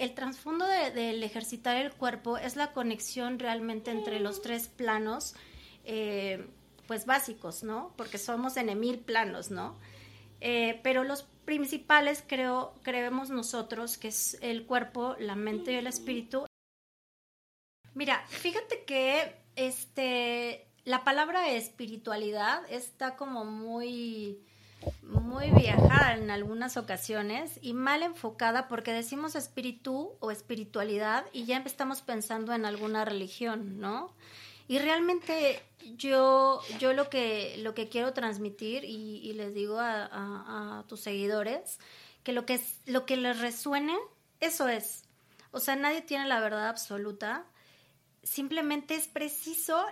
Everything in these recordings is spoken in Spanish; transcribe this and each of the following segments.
el trasfondo del ejercitar el cuerpo es la conexión realmente entre los tres planos, eh, pues básicos, ¿no? Porque somos en mil planos, ¿no? Eh, pero los principales creo, creemos nosotros que es el cuerpo, la mente y el espíritu. Mira, fíjate que este la palabra espiritualidad está como muy muy viajada en algunas ocasiones y mal enfocada porque decimos espíritu o espiritualidad y ya estamos pensando en alguna religión, ¿no? Y realmente yo, yo lo que lo que quiero transmitir y, les digo a, tus seguidores que lo que lo que les resuene, eso es. O sea, nadie tiene la verdad absoluta. Simplemente es preciso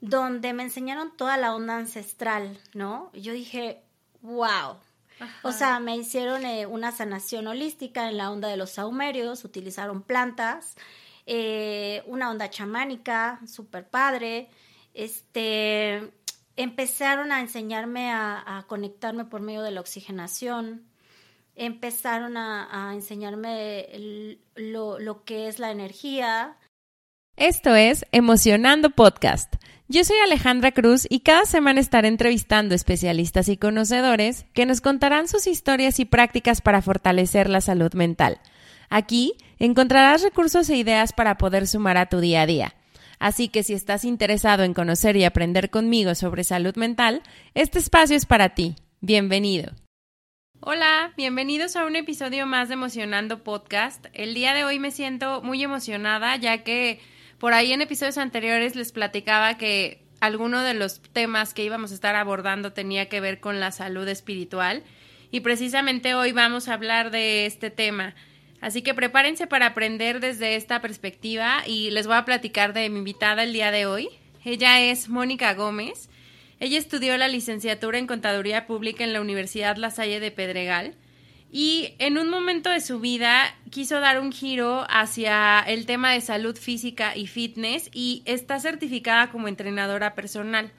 donde me enseñaron toda la onda ancestral, ¿no? yo dije, wow. O sea, me hicieron eh, una sanación holística en la onda de los saumerios, utilizaron plantas, eh, una onda chamánica, súper padre. Este, empezaron a enseñarme a, conectarme por medio de la oxigenación, empezaron a, enseñarme lo, lo que es la energía. Esto es Emocionando Podcast yo soy Alejandra Cruz y cada semana estaré entrevistando especialistas y conocedores que nos contarán sus historias y prácticas para fortalecer la salud mental. Aquí encontrarás recursos e ideas para poder sumar a tu día a día. Así que si estás interesado en conocer y aprender conmigo sobre salud mental, este espacio es para ti. Bienvenido. Hola, bienvenidos a un episodio más de Emocionando Podcast. El día de hoy me siento muy emocionada ya que por ahí en episodios anteriores les platicaba que alguno de los temas que íbamos a estar abordando tenía que ver con la salud espiritual y precisamente hoy vamos a hablar de este tema. Así que prepárense para aprender desde esta perspectiva y les voy a platicar de mi invitada el día de hoy. Ella es Mónica Gómez. Ella estudió la licenciatura en Contaduría Pública en la Universidad La Salle de Pedregal y en un momento de su vida quiso dar un giro hacia el tema de salud física y fitness y está certificada como entrenadora personal.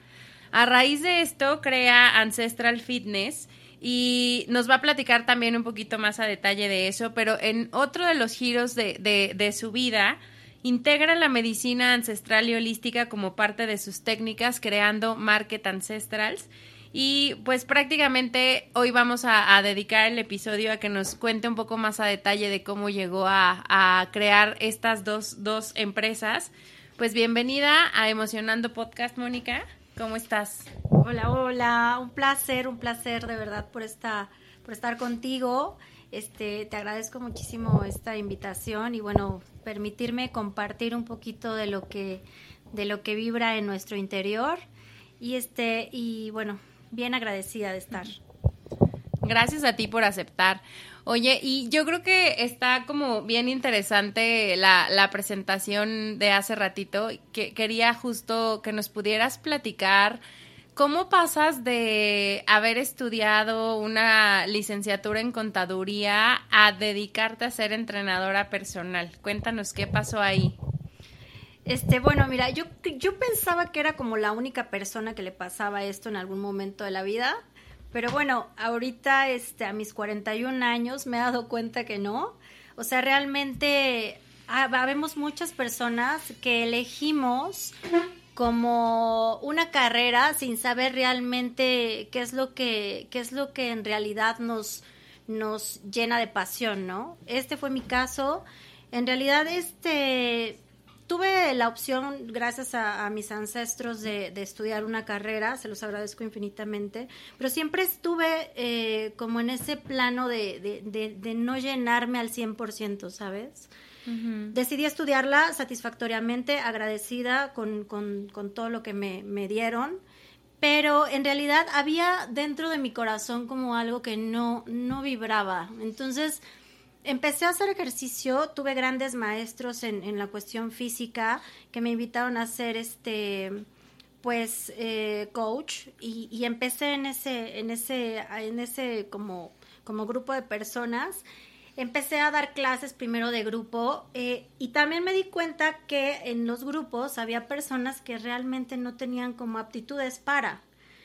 A raíz de esto crea Ancestral Fitness y nos va a platicar también un poquito más a detalle de eso, pero en otro de los giros de, de, su vida integra la medicina ancestral y holística como parte de sus técnicas creando Market Ancestrals y pues prácticamente hoy vamos a, dedicar el episodio a que nos cuente un poco más a detalle de cómo llegó a, crear estas dos, dos empresas. Pues bienvenida a Emocionando Podcast, Mónica. ¿Cómo estás? Hola, hola. Un placer, un placer de verdad por esta, por estar contigo. Este, te agradezco muchísimo esta invitación y bueno, permitirme compartir un poquito de lo que, de lo que vibra en nuestro interior. Y este, y bueno, bien agradecida de estar. Gracias a ti por aceptar. Oye, y yo creo que está como bien interesante la, la presentación de hace ratito. Que quería justo que nos pudieras platicar cómo pasas de haber estudiado una licenciatura en contaduría a dedicarte a ser entrenadora personal. Cuéntanos qué pasó ahí. Este, bueno, mira, yo, yo pensaba que era como la única persona que le pasaba esto en algún momento de la vida, pero bueno, ahorita este, a mis 41 años me he dado cuenta que no. O sea, realmente habemos muchas personas que elegimos como una carrera sin saber realmente qué es lo que, qué es lo que en realidad nos, nos llena de pasión, ¿no? Este fue mi caso. En realidad, este, tuve la opción, gracias a, mis ancestros, de, estudiar una carrera, se los agradezco infinitamente, pero siempre estuve eh, como en ese plano de, no llenarme al 100%, ¿sabes? Decidí estudiarla satisfactoriamente, agradecida con, todo lo que me, me dieron pero en realidad había dentro de mi corazón como algo que no, no vibraba. Entonces, empecé a hacer ejercicio, tuve grandes maestros en, la cuestión física que me invitaron a hacer este pues eh, coach y, empecé en ese en ese en ese como como grupo de personas. Empecé a dar clases primero de grupo eh, y también me di cuenta que en los grupos había personas que realmente no tenían como aptitudes para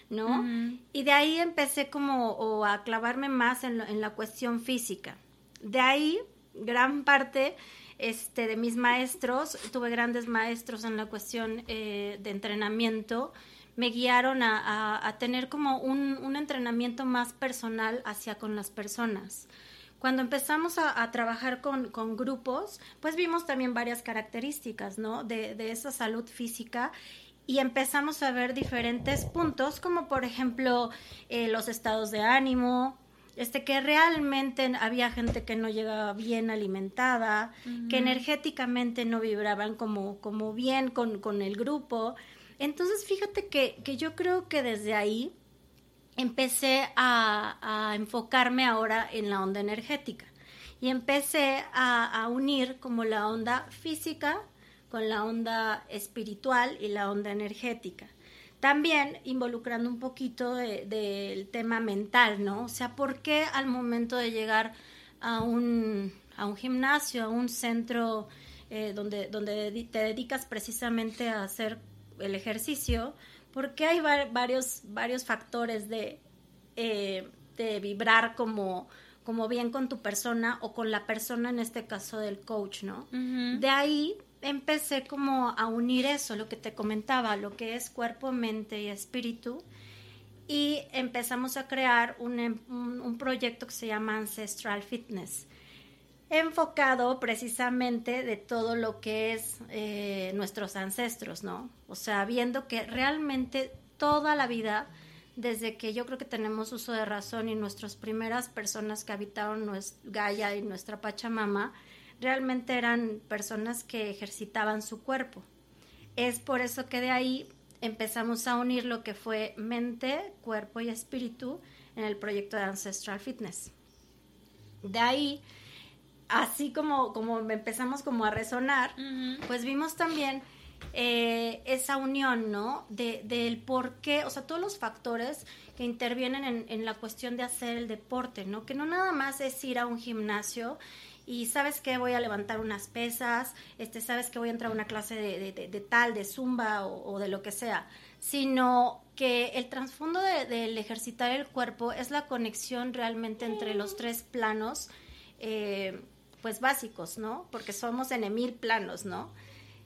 no y de ahí empecé como a clavarme más en, en la cuestión física de ahí gran parte este, de mis maestros, tuve grandes maestros en la cuestión eh, de entrenamiento, me guiaron a, tener como un, un, entrenamiento más personal hacia con las personas. Cuando empezamos a, trabajar con, con, grupos, pues vimos también varias características, ¿no? De, de esa salud física y empezamos a ver diferentes puntos, como por ejemplo eh, los estados de ánimo, este que realmente había gente que no llegaba bien alimentada, que energéticamente no vibraban como, como bien con, con el grupo. Entonces, fíjate que, que, yo creo que desde ahí empecé a, a, enfocarme ahora en la onda energética y empecé a, a unir como la onda física con la onda espiritual y la onda energética. También involucrando un poquito del tema mental, ¿no? O sea, ¿por qué al momento de llegar a un, a un gimnasio, a un centro eh, donde, donde te dedicas precisamente a hacer el ejercicio, ¿por qué hay varios, varios factores de, eh, de vibrar como, como bien con tu persona o con la persona, en este caso del coach, ¿no? De ahí empecé como a unir eso, lo que te comentaba, lo que es cuerpo, mente y espíritu. Y empezamos a crear un, em, un, proyecto que se llama Ancestral Fitness, enfocado precisamente de todo lo que es eh, nuestros ancestros, ¿no? O sea, viendo que realmente toda la vida, desde que yo creo que tenemos uso de razón y nuestras primeras personas que habitaron nuestra Gaia y nuestra Pachamama, realmente eran personas que ejercitaban su cuerpo. Es por eso que de ahí empezamos a unir lo que fue mente, cuerpo y espíritu en el proyecto de Ancestral Fitness. De ahí, así como, como empezamos como a resonar, pues vimos también eh, esa unión, ¿no? De, del por qué, o sea, todos los factores que intervienen en, en, la cuestión de hacer el deporte, ¿no? Que no nada más es ir a un gimnasio y sabes que voy a levantar unas pesas, este, sabes que voy a entrar a una clase de, tal, de zumba o, de lo que sea, sino que el trasfondo del ejercitar el cuerpo es la conexión realmente entre los tres planos, eh, pues básicos, ¿no? Porque somos en mil planos, ¿no?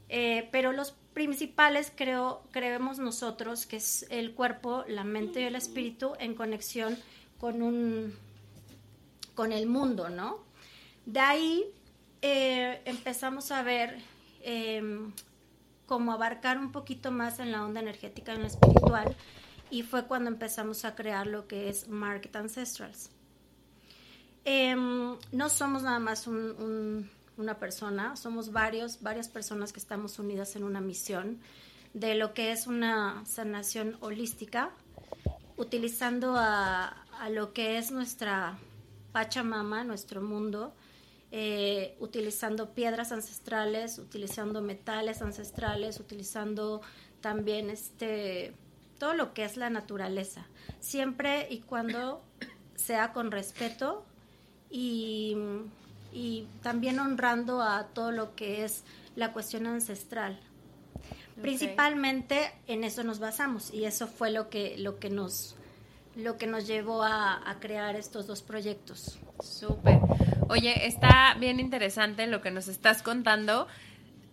Eh, pero los principales creo, creemos nosotros que es el cuerpo, la mente y el espíritu en conexión con un, con el mundo, ¿no? De ahí eh, empezamos a ver em, cómo abarcar un poquito más en la onda energética, en lo espiritual, y fue cuando empezamos a crear lo que es Market Ancestrals. Em, no somos nada más una persona, somos varios, varias personas que estamos unidas en una misión de lo que es una sanación holística, utilizando a lo que es nuestra Pachamama, nuestro mundo, eh, utilizando piedras ancestrales, utilizando metales ancestrales, utilizando también este todo lo que es la naturaleza, siempre y cuando sea con respeto y, también honrando a todo lo que es la cuestión ancestral. Principalmente en eso nos basamos y eso fue lo que, lo que nos lo que nos llevó a, a crear estos dos proyectos. Súper. Oye, está bien interesante lo que nos estás contando.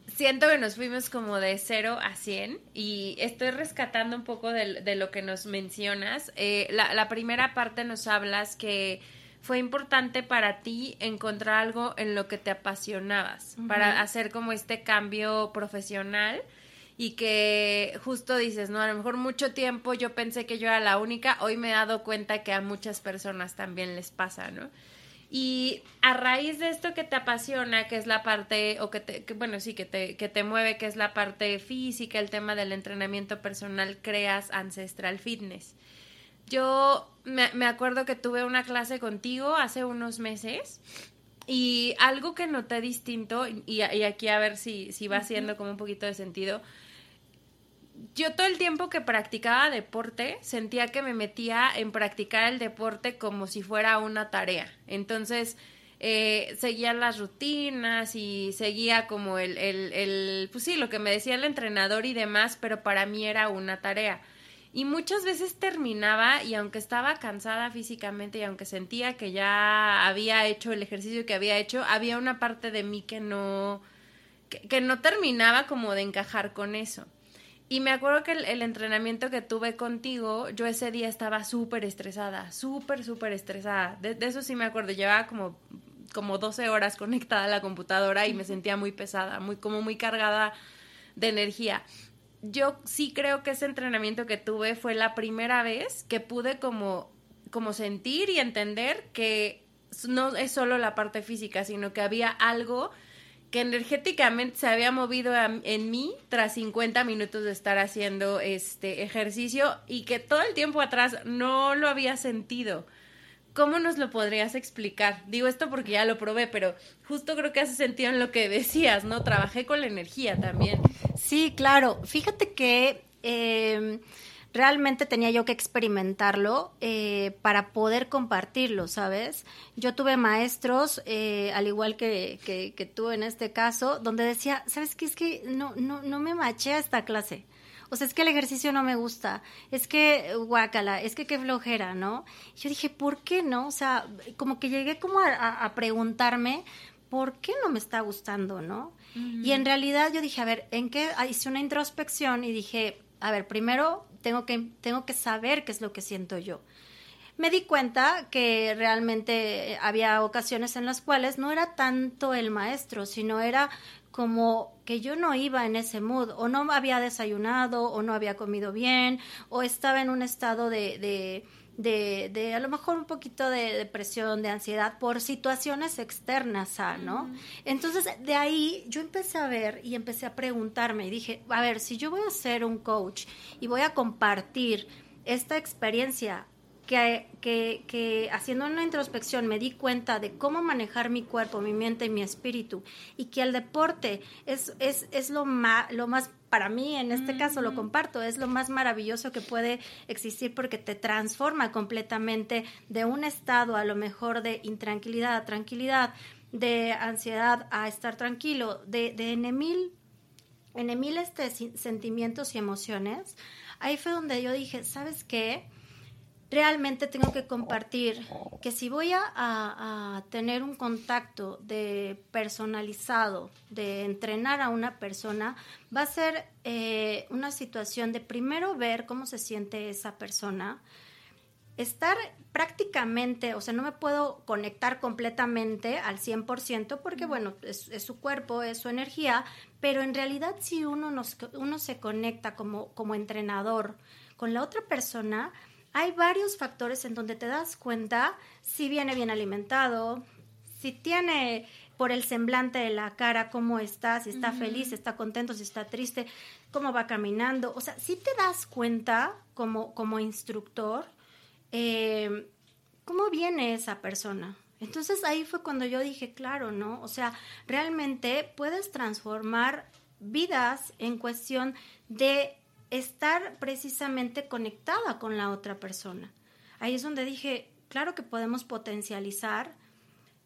Siento que nos fuimos como de 0 a 100 y estoy rescatando un poco de, lo que nos mencionas. Eh, la, primera parte nos hablas que fue importante para ti encontrar algo en lo que te apasionabas para hacer como este cambio profesional y que justo dices, no, a lo mejor mucho tiempo yo pensé que yo era la única, hoy me he dado cuenta que a muchas personas también les pasa, ¿no? Y a raíz de esto que te apasiona, que es la parte, o que, te, bueno, sí, que te, que te mueve, que es la parte física, el tema del entrenamiento personal, creas Ancestral Fitness. Yo me, me acuerdo que tuve una clase contigo hace unos meses y algo que noté distinto, y, y aquí a ver si, si va haciendo como un poquito de sentido, yo todo el tiempo que practicaba deporte sentía que me metía en practicar el deporte como si fuera una tarea. Entonces, eh, seguía las rutinas y seguía como el, el, pues sí, lo que me decía el entrenador y demás, pero para mí era una tarea. Y muchas veces terminaba y aunque estaba cansada físicamente y aunque sentía que ya había hecho el ejercicio que había hecho, había una parte de mí que no, que, no terminaba como de encajar con eso. Y me acuerdo que el, entrenamiento que tuve contigo, yo ese día estaba súper estresada, súper, súper estresada. De, de, eso sí me acuerdo, llevaba como, como 12 horas conectada a la computadora y me sentía muy pesada, muy, como muy cargada de energía yo sí creo que ese entrenamiento que tuve fue la primera vez que pude como, como sentir y entender que no es solo la parte física, sino que había algo que energéticamente se había movido en mí tras 50 minutos de estar haciendo este ejercicio y que todo el tiempo atrás no lo había sentido. ¿Cómo nos lo podrías explicar? Digo esto porque ya lo probé, pero justo creo que hace sentido en lo que decías, ¿no? Trabajé con la energía también. Sí, claro. Fíjate que em, realmente tenía yo que experimentarlo eh, para poder compartirlo, ¿sabes? Yo tuve maestros, eh, al igual que, que, tú en este caso, donde decía, ¿sabes qué? Es que no, no, no me maché a esta clase. O sea, es que el ejercicio no me gusta, es que guácala, es que qué flojera, ¿no? yo dije, ¿por qué no? O sea, como que llegué como a, a preguntarme, ¿por qué no me está gustando, no? Y en realidad yo dije, a ver, ¿en qué? Hice una introspección y dije, a ver, primero tengo que, tengo que saber qué es lo que siento yo. Me di cuenta que realmente había ocasiones en las cuales no era tanto el maestro, sino era como que yo no iba en ese mood, o no había desayunado, o no había comido bien, o estaba en un estado de de, de a lo mejor un poquito de depresión, de ansiedad por situaciones externas a, ¿no? Entonces, de ahí yo empecé a ver y empecé a preguntarme y dije, a ver, si yo voy a ser un coach y voy a compartir esta experiencia que, que, que, haciendo una introspección me di cuenta de cómo manejar mi cuerpo, mi mente y mi espíritu, y que el deporte es, es, es lo, más, lo más, para mí en este caso lo comparto, es lo más maravilloso que puede existir porque te transforma completamente de un estado a lo mejor de intranquilidad a tranquilidad, de ansiedad a estar tranquilo, de, de en mil, en mil este, sentimientos y emociones. Ahí fue donde yo dije, ¿sabes qué? Realmente tengo que compartir que si voy a, tener un contacto de personalizado, de entrenar a una persona, va a ser eh, una situación de primero ver cómo se siente esa persona, estar prácticamente, o sea, no me puedo conectar completamente al 100% porque, bueno, es, su cuerpo, es su energía, pero en realidad si uno, nos, uno se conecta como, como entrenador con la otra persona, hay varios factores en donde te das cuenta si viene bien alimentado, si tiene por el semblante de la cara cómo está, si está feliz, si está contento, si está triste, cómo va caminando. O sea, si te das cuenta como, como instructor eh, cómo viene esa persona. Entonces ahí fue cuando yo dije, claro, ¿no? O sea, realmente puedes transformar vidas en cuestión de estar precisamente conectada con la otra persona. Ahí es donde dije, claro que podemos potencializar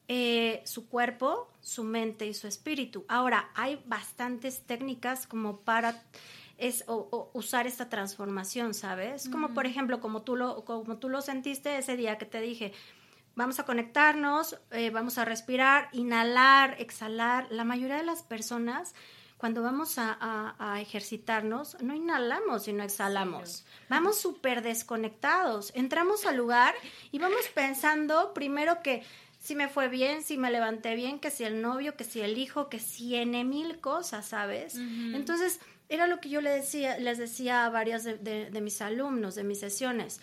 eh, su cuerpo, su mente y su espíritu. Ahora, hay bastantes técnicas como para es, usar esta transformación, ¿sabes? Como por ejemplo, como tú, lo, como tú lo sentiste ese día que te dije, vamos a conectarnos, eh, vamos a respirar, inhalar, exhalar. La mayoría de las personas cuando vamos a, ejercitarnos, no inhalamos, sino exhalamos. Vamos súper desconectados. Entramos al lugar y vamos pensando primero que si me fue bien, si me levanté bien, que si el novio, que si el hijo, que si en mil cosas, ¿sabes? Entonces, era lo que yo le decía, les decía a varios de, de mis alumnos, de mis sesiones.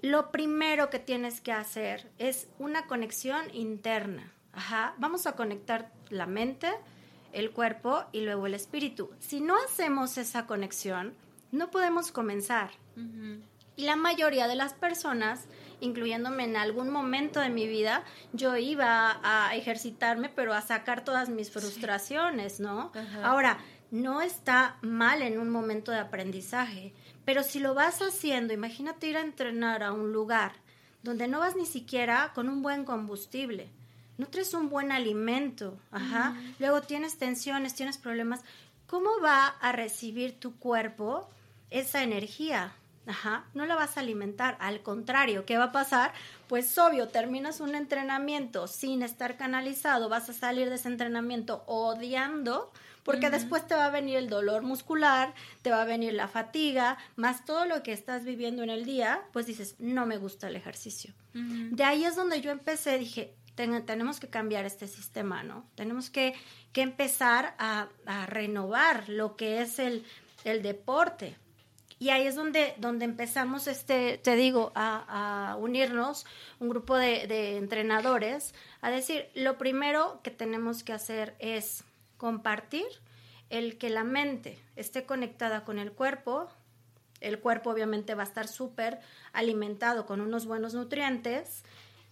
Lo primero que tienes que hacer es una conexión interna. Ajá. Vamos a conectar la mente, el cuerpo y luego el espíritu. Si no hacemos esa conexión, no podemos comenzar. Y la mayoría de las personas, incluyéndome en algún momento de mi vida, yo iba a ejercitarme, pero a sacar todas mis frustraciones, ¿no? Ahora, no está mal en un momento de aprendizaje, pero si lo vas haciendo, imagínate ir a entrenar a un lugar donde no vas ni siquiera con un buen combustible no traes un buen alimento, ajá, luego tienes tensiones, tienes problemas, ¿cómo va a recibir tu cuerpo esa energía? Ajá, no la vas a alimentar, al contrario, ¿qué va a pasar? Pues obvio, terminas un entrenamiento sin estar canalizado, vas a salir de ese entrenamiento odiando, porque después te va a venir el dolor muscular, te va a venir la fatiga, más todo lo que estás viviendo en el día, pues dices, no me gusta el ejercicio. De ahí es donde yo empecé, dije, tenemos que cambiar este sistema, ¿no? Tenemos que, empezar a, a, renovar lo que es el, deporte. Y ahí es donde, donde empezamos, este, te digo, a, unirnos, un grupo de, de, entrenadores, a decir, lo primero que tenemos que hacer es compartir el que la mente esté conectada con el cuerpo. El cuerpo obviamente va a estar súper alimentado con unos buenos nutrientes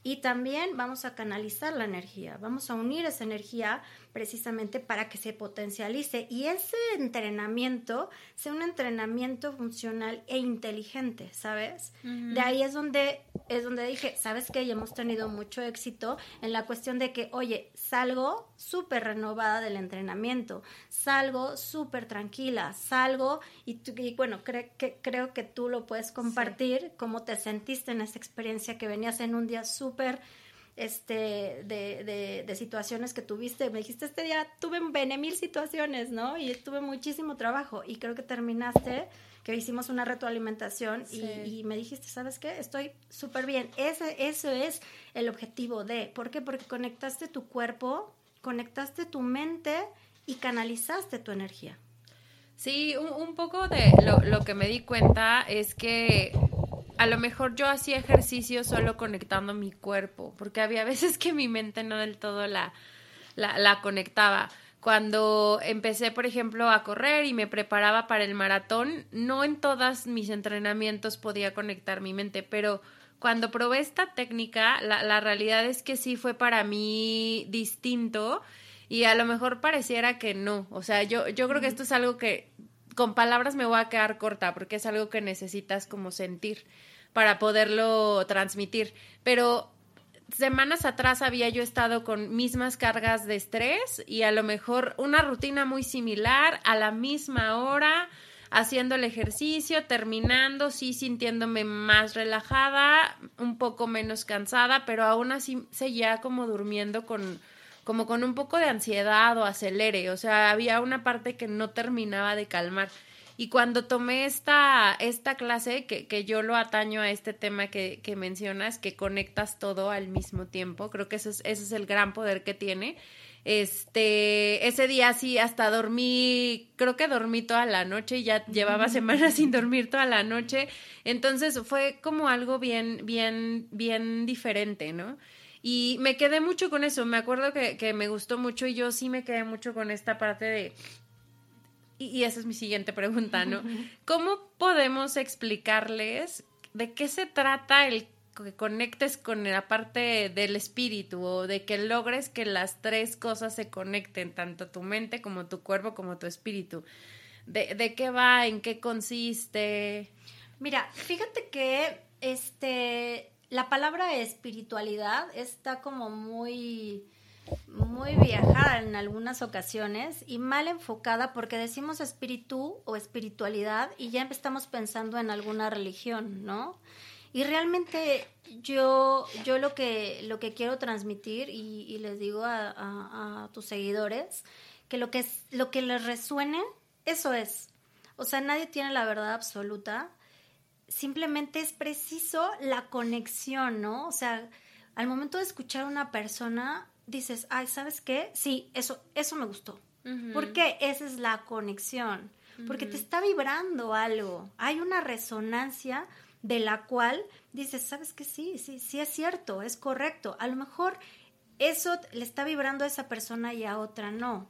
y también vamos a canalizar la energía, vamos a unir esa energía precisamente para que se potencialice y ese entrenamiento sea un entrenamiento funcional e inteligente, ¿sabes? De ahí es donde es donde dije, ¿sabes qué? Y hemos tenido mucho éxito en la cuestión de que, oye, salgo súper renovada del entrenamiento, salgo súper tranquila, salgo y, bueno, que, creo que tú lo puedes compartir, cómo te sentiste en esa experiencia que venías en un día súper este, de, de, situaciones que tuviste. Me dijiste, este día tuve mil situaciones, ¿no? Y tuve muchísimo trabajo y creo que terminaste, que hicimos una retroalimentación y, me dijiste, ¿sabes qué? Estoy súper bien. Ese, eso es el objetivo de, ¿por qué? Porque conectaste tu cuerpo, conectaste tu mente y canalizaste tu energía. Sí, un, un poco de lo, lo que me di cuenta es que a lo mejor yo hacía ejercicio solo conectando mi cuerpo, porque había veces que mi mente no del todo la, la, conectaba. Cuando empecé, por ejemplo, a correr y me preparaba para el maratón, no en todos mis entrenamientos podía conectar mi mente, pero cuando probé esta técnica, la, la realidad es que sí fue para mí distinto y a lo mejor pareciera que no. O sea, yo, yo creo que esto es algo que con palabras me voy a quedar corta porque es algo que necesitas como sentir para poderlo transmitir. Pero semanas atrás había yo estado con mismas cargas de estrés y a lo mejor una rutina muy similar a la misma hora haciendo el ejercicio, terminando, sí sintiéndome más relajada, un poco menos cansada, pero aún así seguía como durmiendo con como con un poco de ansiedad o acelere, o sea, había una parte que no terminaba de calmar. Y cuando tomé esta, esta clase, que, que yo lo ataño a este tema que, que, mencionas, que conectas todo al mismo tiempo, creo que ese es, ese es el gran poder que tiene. Este, ese día sí, hasta dormí, creo que dormí toda la noche, y ya llevaba semanas sin dormir toda la noche, entonces fue como algo bien, bien, bien diferente, ¿no? Y me quedé mucho con eso, me acuerdo que, que me gustó mucho y yo sí me quedé mucho con esta parte de y, esa es mi siguiente pregunta, ¿no? ¿Cómo podemos explicarles de qué se trata el que conectes con la parte del espíritu o de que logres que las tres cosas se conecten, tanto tu mente como tu cuerpo como tu espíritu? ¿De, de qué va? ¿En qué consiste? Mira, fíjate que este la palabra espiritualidad está como muy muy viajada en algunas ocasiones y mal enfocada porque decimos espíritu o espiritualidad y ya estamos pensando en alguna religión, ¿no? Y realmente yo, yo lo, que, lo que quiero transmitir y, les digo a, tus seguidores que lo que, es, lo que les resuene, eso es. O sea, nadie tiene la verdad absoluta. Simplemente es preciso la conexión, ¿no? O sea, al momento de escuchar a una persona, dices, ay, ¿sabes qué? Sí, eso, eso me gustó. Porque esa es la conexión. Porque te está vibrando algo. Hay una resonancia de la cual dices, ¿sabes qué? Sí, sí, sí es cierto, es correcto. A lo mejor eso le está vibrando a esa persona y a otra no.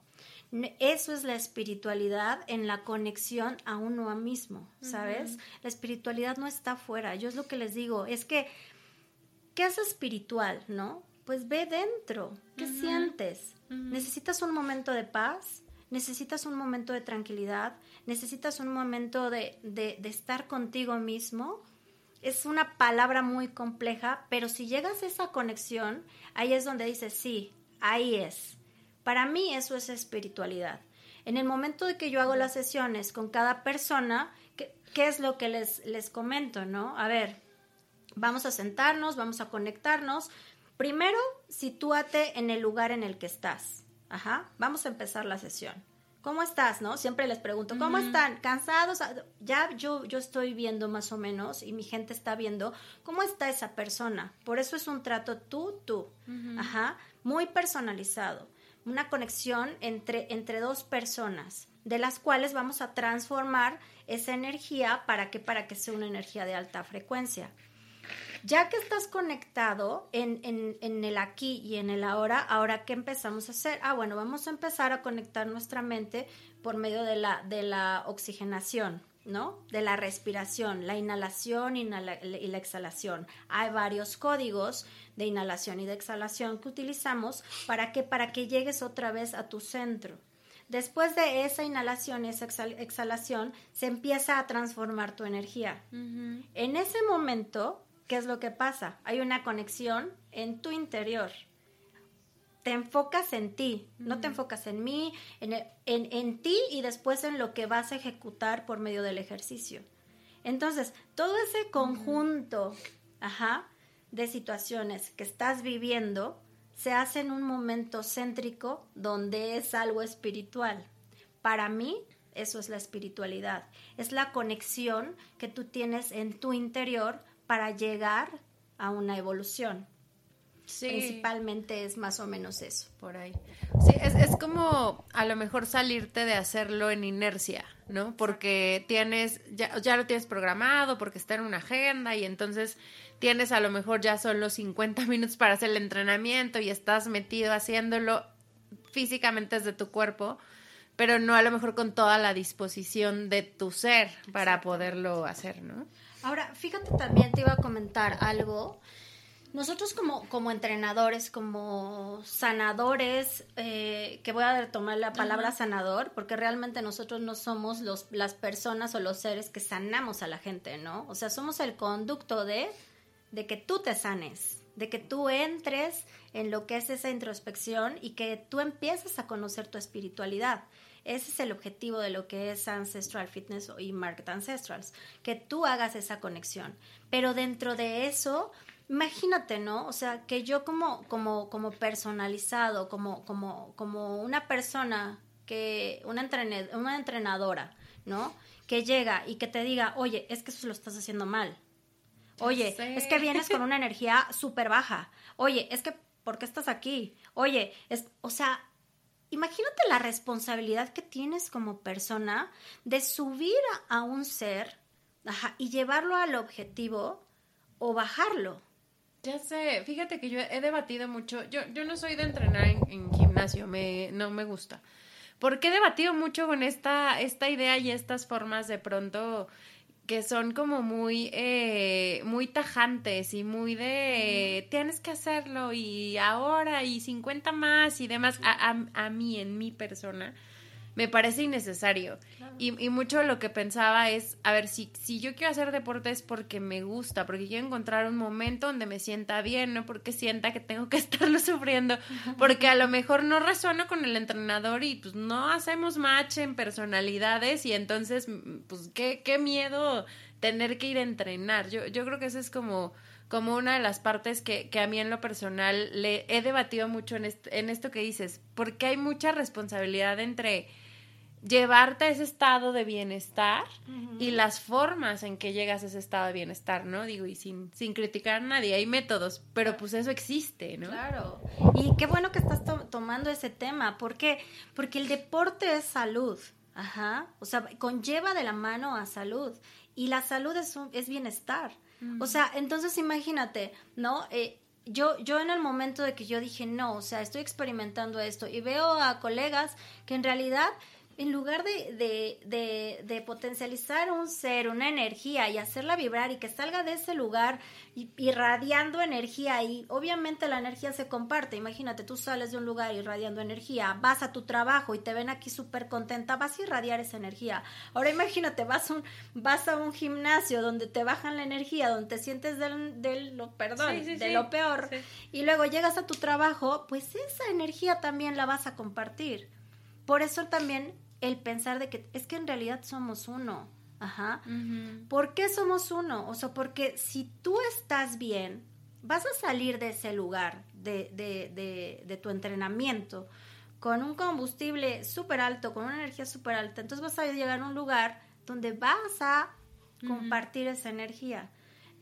Eso es la espiritualidad en la conexión a uno mismo, ¿sabes? La espiritualidad no está afuera. Yo es lo que les digo, es que, ¿qué es espiritual, no? Pues ve dentro. ¿Qué sientes? ¿Necesitas un momento de paz? ¿Necesitas un momento de tranquilidad? ¿Necesitas un momento de, de, estar contigo mismo? Es una palabra muy compleja, pero si llegas a esa conexión, ahí es donde dices, sí, ahí es. Para mí eso es espiritualidad. En el momento de que yo hago las sesiones con cada persona, ¿qué, qué es lo que les, les comento, no? A ver, vamos a sentarnos, vamos a conectarnos. Primero, sitúate en el lugar en el que estás. Ajá, vamos a empezar la sesión. ¿Cómo estás? ¿No? Siempre les pregunto, ¿cómo están? ¿Cansados? Ah, ya yo, yo estoy viendo más o menos y mi gente está viendo cómo está esa persona. Por eso es un trato tú, tú. Ajá, muy personalizado. Una conexión entre, entre dos personas, de las cuales vamos a transformar esa energía para que, para que sea una energía de alta frecuencia. Ya que estás conectado en, el aquí y en el ahora, ahora ¿qué empezamos a hacer? Ah, bueno, vamos a empezar a conectar nuestra mente por medio de la, de la oxigenación, ¿no? De la respiración, la inhalación y la exhalación. Hay varios códigos de inhalación y de exhalación que utilizamos para que, para que llegues otra vez a tu centro. Después de esa inhalación y esa exhalación, se empieza a transformar tu energía. En ese momento, ¿qué es lo que pasa? Hay una conexión en tu interior. Te enfocas en ti, no te enfocas en mí, en, en, ti y después en lo que vas a ejecutar por medio del ejercicio. Entonces, todo ese conjunto ajá, de situaciones que estás viviendo se hace en un momento céntrico donde es algo espiritual. Para mí, eso es la espiritualidad. Es la conexión que tú tienes en tu interior para llegar a una evolución. Sí. Principalmente es más o menos eso. Por ahí. Sí, es, es, como a lo mejor salirte de hacerlo en inercia, ¿no? Porque tienes, ya, ya lo tienes programado, porque está en una agenda y entonces tienes a lo mejor ya solo 50 minutos para hacer el entrenamiento y estás metido haciéndolo físicamente desde tu cuerpo, pero no a lo mejor con toda la disposición de tu ser para poderlo hacer, ¿no? Ahora, fíjate también, te iba a comentar algo. Nosotros como, como entrenadores, como sanadores, eh, que voy a tomar la palabra sanador, porque realmente nosotros no somos los, las personas o los seres que sanamos a la gente, ¿no? O sea, somos el conducto de, de que tú te sanes, de que tú entres en lo que es esa introspección y que tú empieces a conocer tu espiritualidad. Ese es el objetivo de lo que es Ancestral Fitness y Market Ancestrals, que tú hagas esa conexión. Pero dentro de eso, imagínate, ¿no? O sea, que yo como, como, como personalizado, como, como, como una persona que, una, una entrenadora, ¿no? Que llega y que te diga, oye, es que eso lo estás haciendo mal. Oye, es que vienes con una energía súper baja. Oye, es que, ¿por qué estás aquí? Oye, es, o sea, imagínate la responsabilidad que tienes como persona de subir a un ser y llevarlo al objetivo o bajarlo. Ya sé, fíjate que yo he debatido mucho, yo, yo no soy de entrenar en, gimnasio, me, no me gusta, porque he debatido mucho con esta, esta idea y estas formas de pronto que son como muy, eh, muy tajantes y muy de tienes que hacerlo y ahora y 50 más y demás. A, a, a mí, en mi persona, me parece innecesario. Y, y, mucho lo que pensaba es, a ver, si, si yo quiero hacer deporte es porque me gusta, porque quiero encontrar un momento donde me sienta bien, no porque sienta que tengo que estarlo sufriendo, porque a lo mejor no resueno con el entrenador y pues no hacemos match en personalidades y entonces, pues qué, qué miedo tener que ir a entrenar. Yo, yo creo que eso es como como una de las partes que, que, a mí en lo personal le he debatido mucho en, en esto que dices, porque hay mucha responsabilidad entre llevarte a ese estado de bienestar y las formas en que llegas a ese estado de bienestar, ¿no? Digo, y sin, sin criticar a nadie, hay métodos, pero pues eso existe, ¿no? Claro. Y qué bueno que estás tomando ese tema, ¿por qué? Porque el deporte es salud, ajá, o sea, conlleva de la mano a salud y la salud es, es bienestar. O sea, entonces imagínate, ¿no? Eh, yo, yo en el momento de que yo dije, no, o sea, estoy experimentando esto y veo a colegas que en realidad en lugar de, de, de, de, potencializar un ser, una energía y hacerla vibrar y que salga de ese lugar irradiando energía y obviamente la energía se comparte. Imagínate, tú sales de un lugar irradiando energía, vas a tu trabajo y te ven aquí súper contenta, vas a irradiar esa energía. Ahora imagínate, vas a un, vas a un gimnasio donde te bajan la energía, donde te sientes del, lo, perdón, de lo peor y luego llegas a tu trabajo, pues esa energía también la vas a compartir. Por eso también el pensar de que es que en realidad somos uno. Ajá. ¿Por qué somos uno? O sea, porque si tú estás bien, vas a salir de ese lugar de, de, de, tu entrenamiento con un combustible súper alto, con una energía súper alta. Entonces vas a llegar a un lugar donde vas a compartir esa energía.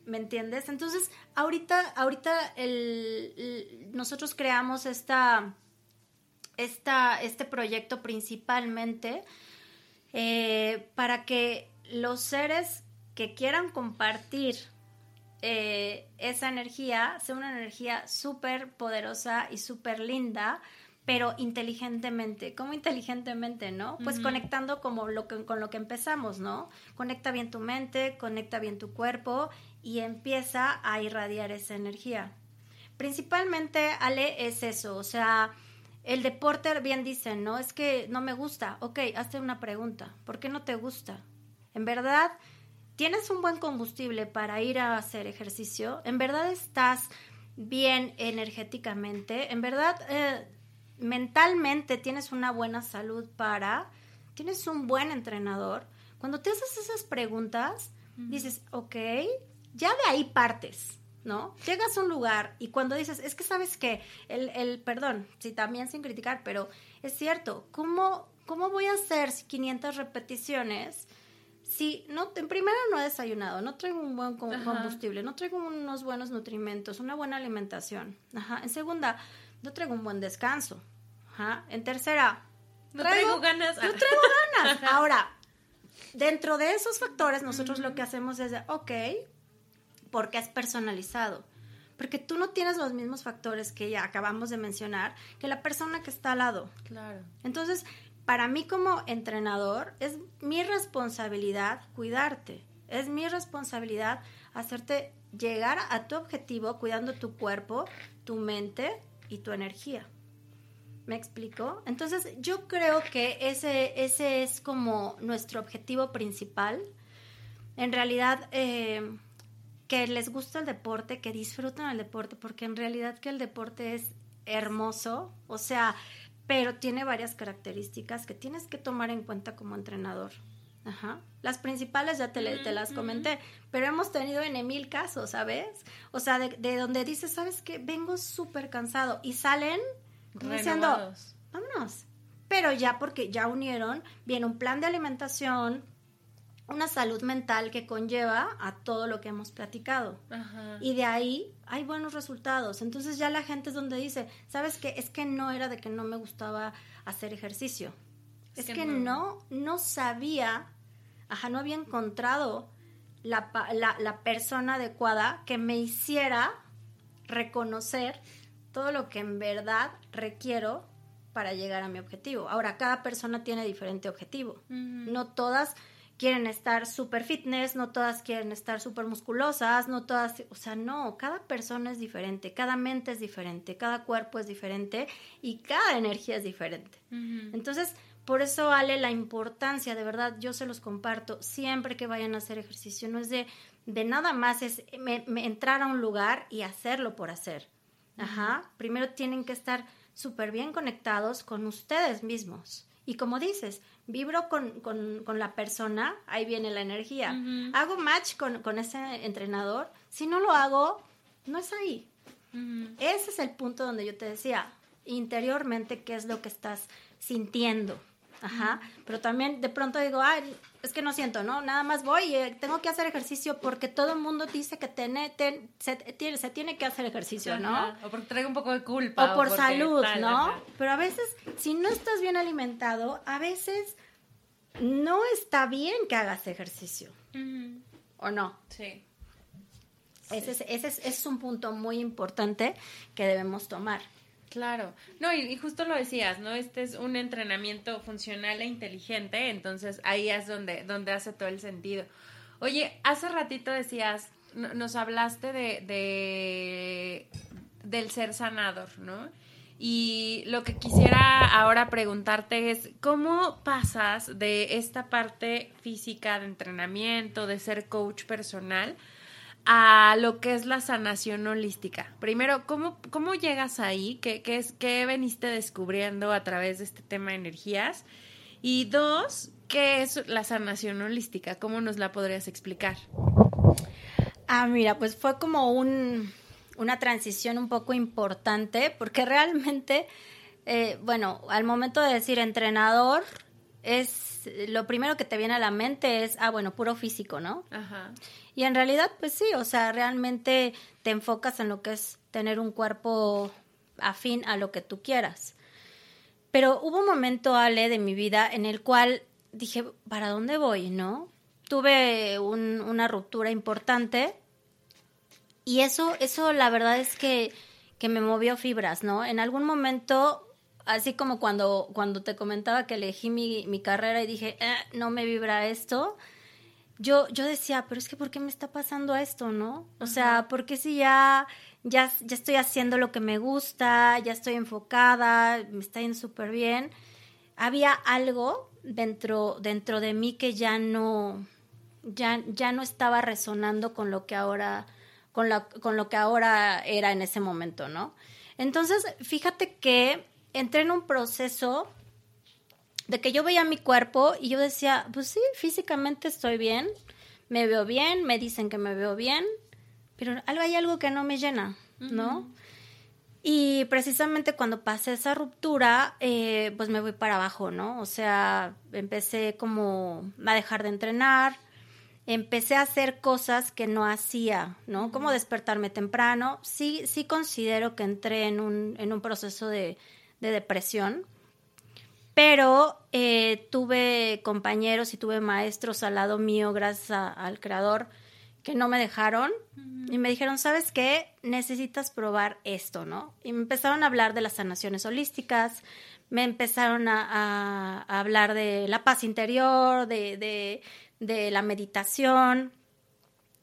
¿Me entiendes? Entonces, ahorita, ahorita el, nosotros creamos esta, esta, este proyecto principalmente eh, para que los seres que quieran compartir eh, esa energía sea una energía súper poderosa y súper linda, pero inteligentemente. ¿Cómo inteligentemente, no? Pues conectando como lo que, con lo que empezamos, ¿no? Conecta bien tu mente, conecta bien tu cuerpo y empieza a irradiar esa energía. Principalmente, Ale, es eso, o sea, el deporte, bien dicen, ¿no? Es que no me gusta. Ok, hazte una pregunta. ¿Por qué no te gusta? En verdad, tienes un buen combustible para ir a hacer ejercicio. En verdad estás bien energéticamente. En verdad, eh, mentalmente tienes una buena salud para. Tienes un buen entrenador. Cuando te haces esas preguntas, dices, ok, ya de ahí partes. ¿No? Llegas a un lugar y cuando dices, es que sabes que el, el, perdón, sí, también sin criticar, pero es cierto, ¿cómo, cómo voy a hacer 500 repeticiones si no, en primera no he desayunado, no traigo un buen combustible, no traigo unos buenos nutrimentos, una buena alimentación. Ajá. En segunda, no traigo un buen descanso. Ajá. En tercera, no traigo, ganas. No traigo ganas. Ahora, dentro de esos factores, nosotros lo que hacemos es, de, ok, porque es personalizado. Porque tú no tienes los mismos factores que ya acabamos de mencionar que la persona que está al lado. Claro. Entonces, para mí como entrenador es mi responsabilidad cuidarte, es mi responsabilidad hacerte llegar a tu objetivo cuidando tu cuerpo, tu mente y tu energía. ¿Me explico? Entonces yo creo que ese, ese es como nuestro objetivo principal. En realidad, eh, que les gusta el deporte, que disfruten el deporte, porque en realidad que el deporte es hermoso. O sea, pero tiene varias características que tienes que tomar en cuenta como entrenador. Ajá. Las principales ya te, te las comenté, pero hemos tenido en mil casos, ¿sabes? O sea, de, donde dices, ¿sabes qué? Vengo súper cansado y salen diciendo, vámonos. Pero ya porque ya unieron, viene un plan de alimentación, una salud mental que conlleva a todo lo que hemos platicado. Y de ahí hay buenos resultados. Entonces ya la gente es donde dice, ¿sabes qué? Es que no era de que no me gustaba hacer ejercicio. Es, que, no. no. sabía, ajá, no había encontrado la, la persona adecuada que me hiciera reconocer todo lo que en verdad requiero para llegar a mi objetivo. Ahora, cada persona tiene diferente objetivo. No todas quieren estar súper fitness, no todas quieren estar súper musculosas, no todas, o sea, no, cada persona es diferente, cada mente es diferente, cada cuerpo es diferente y cada energía es diferente. Entonces, por eso, Ale, la importancia, de verdad, yo se los comparto, siempre que vayan a hacer ejercicio, no es de, de nada más, es entrar a un lugar y hacerlo por hacer. Ajá, primero tienen que estar súper bien conectados con ustedes mismos. Y como dices, vibro con, con, la persona, ahí viene la energía. Hago match con, con, ese entrenador. Si no lo hago, no es ahí. Ese es el punto donde yo te decía, interiormente, qué es lo que estás sintiendo. Ajá. Pero también de pronto digo, ay, es que no siento, ¿no? Nada más voy y eh, tengo que hacer ejercicio porque todo el mundo dice que tiene, se, tiene, se tiene que hacer ejercicio, ¿no? O porque traigo un poco de culpa. O por salud, ¿no? Pero a veces, si no estás bien alimentado, a veces no está bien que hagas ejercicio. ¿O no? Sí. Ese, es, ese es un punto muy importante que debemos tomar. Claro, no, y, justo lo decías, ¿no? Este es un entrenamiento funcional e inteligente, entonces ahí es donde, donde hace todo el sentido. Oye, hace ratito decías, nos hablaste de, de, del ser sanador, ¿no? Y lo que quisiera ahora preguntarte es, ¿cómo pasas de esta parte física de entrenamiento, de ser coach personal, a lo que es la sanación holística. Primero, ¿cómo, cómo llegas ahí? ¿Qué, qué, es, ¿Qué veniste descubriendo a través de este tema de energías? Y dos, ¿qué es la sanación holística? ¿Cómo nos la podrías explicar? Ah, mira, pues fue como un, una transición un poco importante porque realmente, eh, bueno, al momento de decir entrenador, es lo primero que te viene a la mente es, ah, bueno, puro físico, ¿no? Ajá. Y en realidad, pues sí, o sea, realmente te enfocas en lo que es tener un cuerpo afín a lo que tú quieras. Pero hubo un momento, Ale, de mi vida en el cual dije, ¿para dónde voy, no? Tuve una ruptura importante y eso, eso la verdad es que, que me movió fibras, ¿no? En algún momento así como cuando, cuando te comentaba que elegí mi, mi carrera y dije, eh, no me vibra esto, yo, yo decía, pero es que ¿por qué me está pasando esto, no? O sea, ¿por qué si ya, ya, ya estoy haciendo lo que me gusta, ya estoy enfocada, me está yendo súper bien? Había algo dentro, dentro de mí que ya no, ya, ya no estaba resonando con lo que ahora, con, la, con lo que ahora era en ese momento, ¿no? Entonces, fíjate que entré en un proceso de que yo veía mi cuerpo y yo decía, pues sí, físicamente estoy bien, me veo bien, me dicen que me veo bien, pero hay algo que no me llena, ¿no? Y precisamente cuando pasé esa ruptura, eh, pues me voy para abajo, ¿no? O sea, empecé como a dejar de entrenar, empecé a hacer cosas que no hacía, ¿no? Como despertarme temprano. Sí, sí considero que entré en un, en un proceso de, de depresión, pero eh, tuve compañeros y tuve maestros al lado mío, gracias al creador, que no me dejaron y me dijeron, ¿sabes qué? Necesitas probar esto, ¿no? Y me empezaron a hablar de las sanaciones holísticas, me empezaron a, hablar de la paz interior, de, de, de la meditación,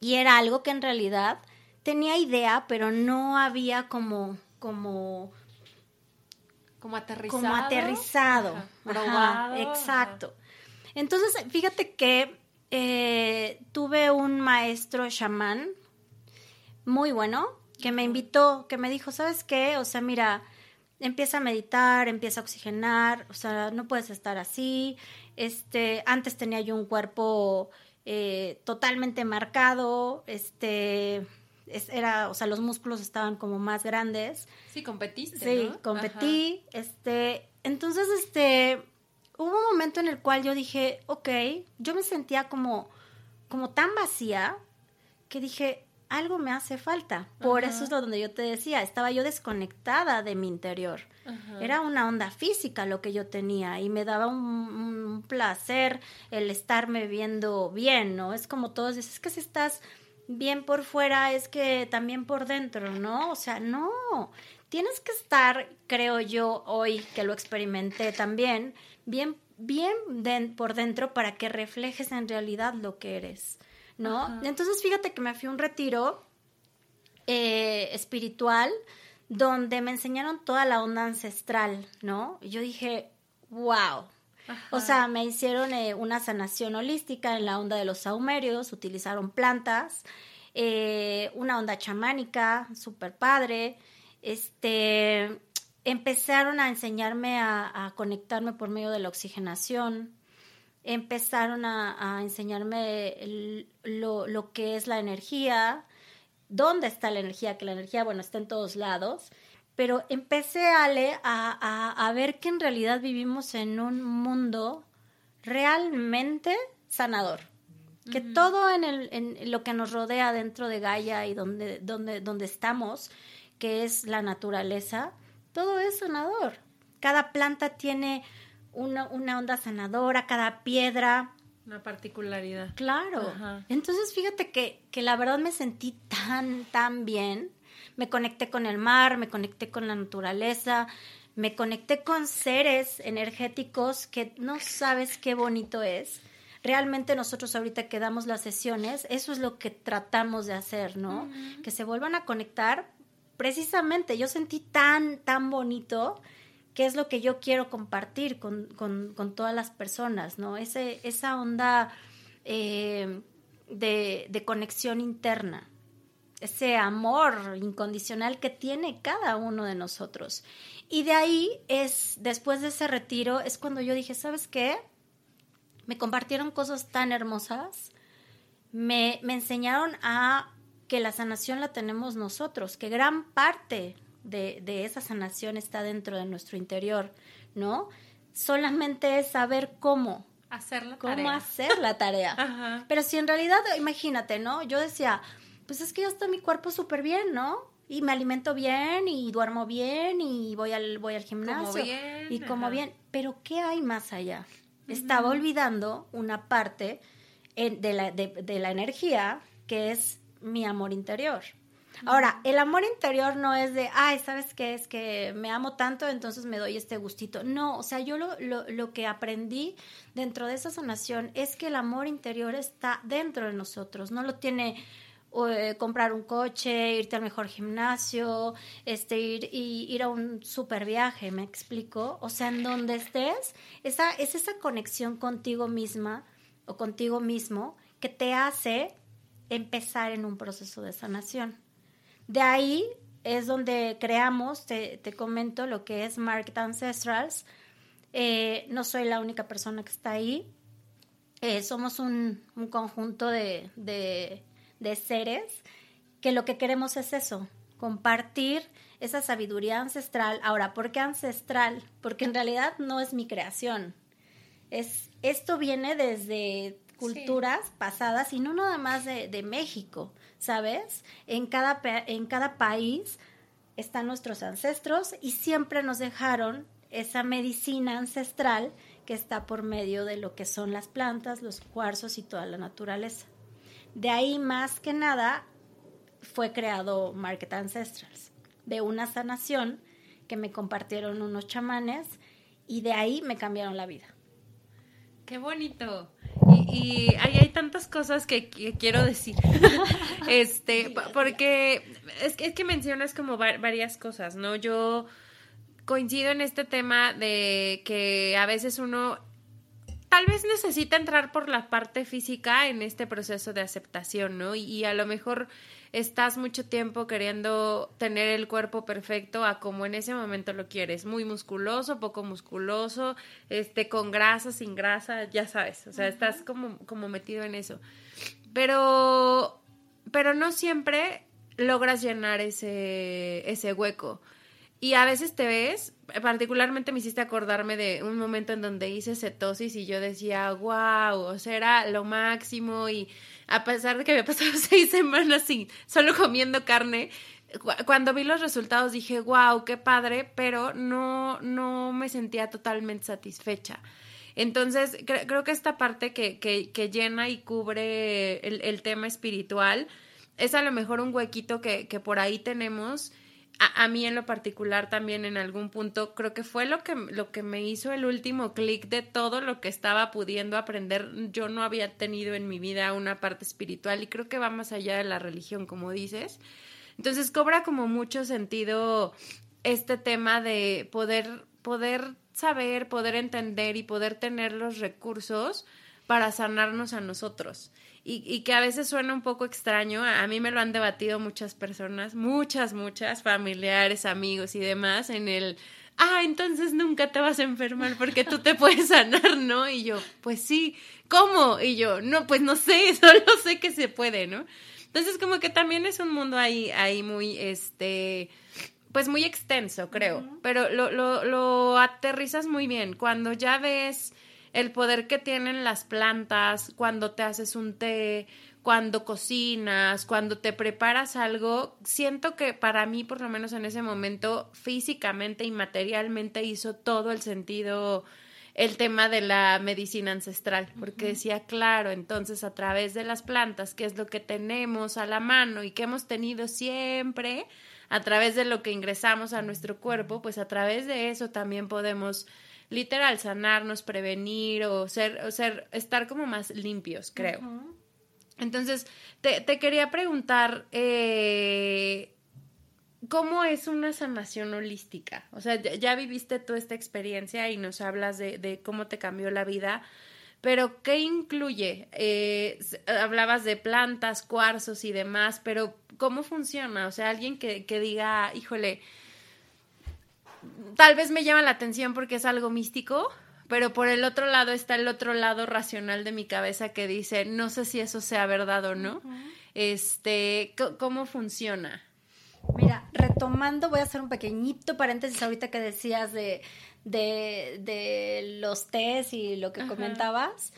y era algo que en realidad tenía idea, pero no había como, como como aterrizado. Como aterrizado. exacto. Entonces, fíjate que eh, tuve un maestro chamán muy bueno que me invitó, que me dijo, ¿sabes qué? O sea, mira, empieza a meditar, empieza a oxigenar, o sea, no puedes estar así. Este, antes tenía yo un cuerpo eh, totalmente marcado, este, era, o sea, los músculos estaban como más grandes. Sí, competiste. Sí, competí. Este, entonces, este, hubo un momento en el cual yo dije, ok, yo me sentía como, como tan vacía que dije, algo me hace falta. Por eso es lo donde yo te decía, estaba yo desconectada de mi interior. Era una onda física lo que yo tenía y me daba un, placer el estarme viendo bien, ¿no? Es como todos dicen, es que si estás bien por fuera es que también por dentro, ¿no? O sea, no, tienes que estar, creo yo, hoy que lo experimenté también, bien, bien por dentro para que reflejes en realidad lo que eres, ¿no? Entonces, fíjate que me fui a un retiro eh, espiritual donde me enseñaron toda la onda ancestral, ¿no? Y yo dije, wow, o sea, me hicieron eh, una sanación holística en la onda de los saumerios, utilizaron plantas, eh, una onda chamánica, súper padre. Este, empezaron a enseñarme a, conectarme por medio de la oxigenación. Empezaron a, enseñarme lo, lo que es la energía, dónde está la energía, que la energía, bueno, está en todos lados pero empecé, Ale, a, a, ver que en realidad vivimos en un mundo realmente sanador. Que todo en, el, en lo que nos rodea dentro de Gaia y donde, donde, donde estamos, que es la naturaleza, todo es sanador. Cada planta tiene una, una onda sanadora, cada piedra. Una particularidad. Claro. Entonces, fíjate que, que la verdad me sentí tan, tan bien me conecté con el mar, me conecté con la naturaleza, me conecté con seres energéticos que no sabes qué bonito es. Realmente nosotros ahorita que damos las sesiones, eso es lo que tratamos de hacer, ¿no? Que se vuelvan a conectar. Precisamente, yo sentí tan, tan bonito que es lo que yo quiero compartir con, todas las personas, ¿no? Ese, esa onda eh, de, de conexión interna ese amor incondicional que tiene cada uno de nosotros. Y de ahí es, después de ese retiro, es cuando yo dije, ¿sabes qué? me compartieron cosas tan hermosas, me, me enseñaron a que la sanación la tenemos nosotros, que gran parte de, de, esa sanación está dentro de nuestro interior, ¿no? Solamente es saber cómo. Hacer la cómo hacer la tarea. Pero si en realidad, imagínate, ¿no? Yo decía, pues es que ya está mi cuerpo súper bien, ¿no? Y me alimento bien y duermo bien y voy al, voy al gimnasio. y como bien. Pero ¿qué hay más allá? Estaba olvidando una parte de, la, de la energía que es mi amor interior. Ahora, el amor interior no es de, ay, ¿sabes qué? Es que me amo tanto, entonces me doy este gustito. No, o sea, yo lo, lo, lo que aprendí dentro de esa sanación es que el amor interior está dentro de nosotros, no lo tiene eh, comprar un coche, irte al mejor gimnasio, este, ir, ir a un super viaje, ¿me explico? O sea, en donde estés, esa, es esa conexión contigo misma o contigo mismo que te hace empezar en un proceso de sanación. De ahí es donde creamos, te, comento, lo que es Market Ancestrals. Eh, no soy la única persona que está ahí. Eh, somos un, conjunto de, de, de seres que lo que queremos es eso, compartir esa sabiduría ancestral. Ahora, ¿por qué ancestral? Porque en realidad no es mi creación. Es, esto viene desde culturas pasadas y no nada más de, de, México, ¿sabes? En cada, en cada país están nuestros ancestros y siempre nos dejaron esa medicina ancestral que está por medio de lo que son las plantas, los cuarzos y toda la naturaleza. De ahí más que nada fue creado Market Ancestrals, de una sanación que me compartieron unos chamanes y de ahí me cambiaron la vida. Qué bonito. Y, ahí hay tantas cosas que, quiero decir. este, porque es, es, que mencionas como varias cosas, ¿no? Yo coincido en este tema de que a veces uno tal vez necesita entrar por la parte física en este proceso de aceptación, ¿no? y a lo mejor estás mucho tiempo queriendo tener el cuerpo perfecto a como en ese momento lo quieres, muy musculoso, poco musculoso, este con grasa, sin grasa, ya sabes, o sea, estás como como metido en eso. Pero pero no siempre logras llenar ese ese hueco. Y a veces te ves, particularmente me hiciste acordarme de un momento en donde hice cetosis y yo decía, wow, o sea, era lo máximo y a pesar de que había pasado seis semanas sin, solo comiendo carne, cuando vi los resultados dije, wow, qué padre, pero no, no me sentía totalmente satisfecha. Entonces, creo que esta parte que, que, que llena y cubre el, el, tema espiritual es a lo mejor un huequito que, que por ahí tenemos a, mí en lo particular también en algún punto creo que fue lo que, lo que me hizo el último clic de todo lo que estaba pudiendo aprender. Yo no había tenido en mi vida una parte espiritual y creo que va más allá de la religión, como dices. Entonces cobra como mucho sentido este tema de poder, poder saber, poder entender y poder tener los recursos para sanarnos a nosotros y, que a veces suena un poco extraño. A, mí me lo han debatido muchas personas, muchas, muchas, familiares, amigos y demás, en el, ah, entonces nunca te vas a enfermar porque tú te puedes sanar, ¿no? Y yo, pues sí, ¿cómo? Y yo, no, pues no sé, solo sé que se puede, ¿no? Entonces como que también es un mundo ahí, ahí muy, este, pues muy extenso, creo, pero lo, lo, lo aterrizas muy bien. Cuando ya ves el poder que tienen las plantas cuando te haces un té, cuando cocinas, cuando te preparas algo, siento que para mí, por lo menos en ese momento, físicamente y materialmente hizo todo el sentido el tema de la medicina ancestral, porque decía, claro, entonces a través de las plantas, que es lo que tenemos a la mano y que hemos tenido siempre, a través de lo que ingresamos a nuestro cuerpo, pues a través de eso también podemos literal sanarnos, prevenir o ser, o ser, estar como más limpios, creo. Entonces, te, te, quería preguntar, eh, ¿cómo es una sanación holística? O sea, ya, viviste toda esta experiencia y nos hablas de, de, cómo te cambió la vida, pero ¿qué incluye? Eh, hablabas de plantas, cuarzos y demás, pero ¿cómo funciona? O sea, alguien que, que diga, híjole, tal vez me llama la atención porque es algo místico, Pero por el otro lado está el otro lado racional de mi cabeza que dice, no sé si eso sea verdad o no. Este, ¿cómo funciona? Mira, retomando, voy a hacer un pequeñito paréntesis ahorita que decías de, de, los tés y lo que comentabas.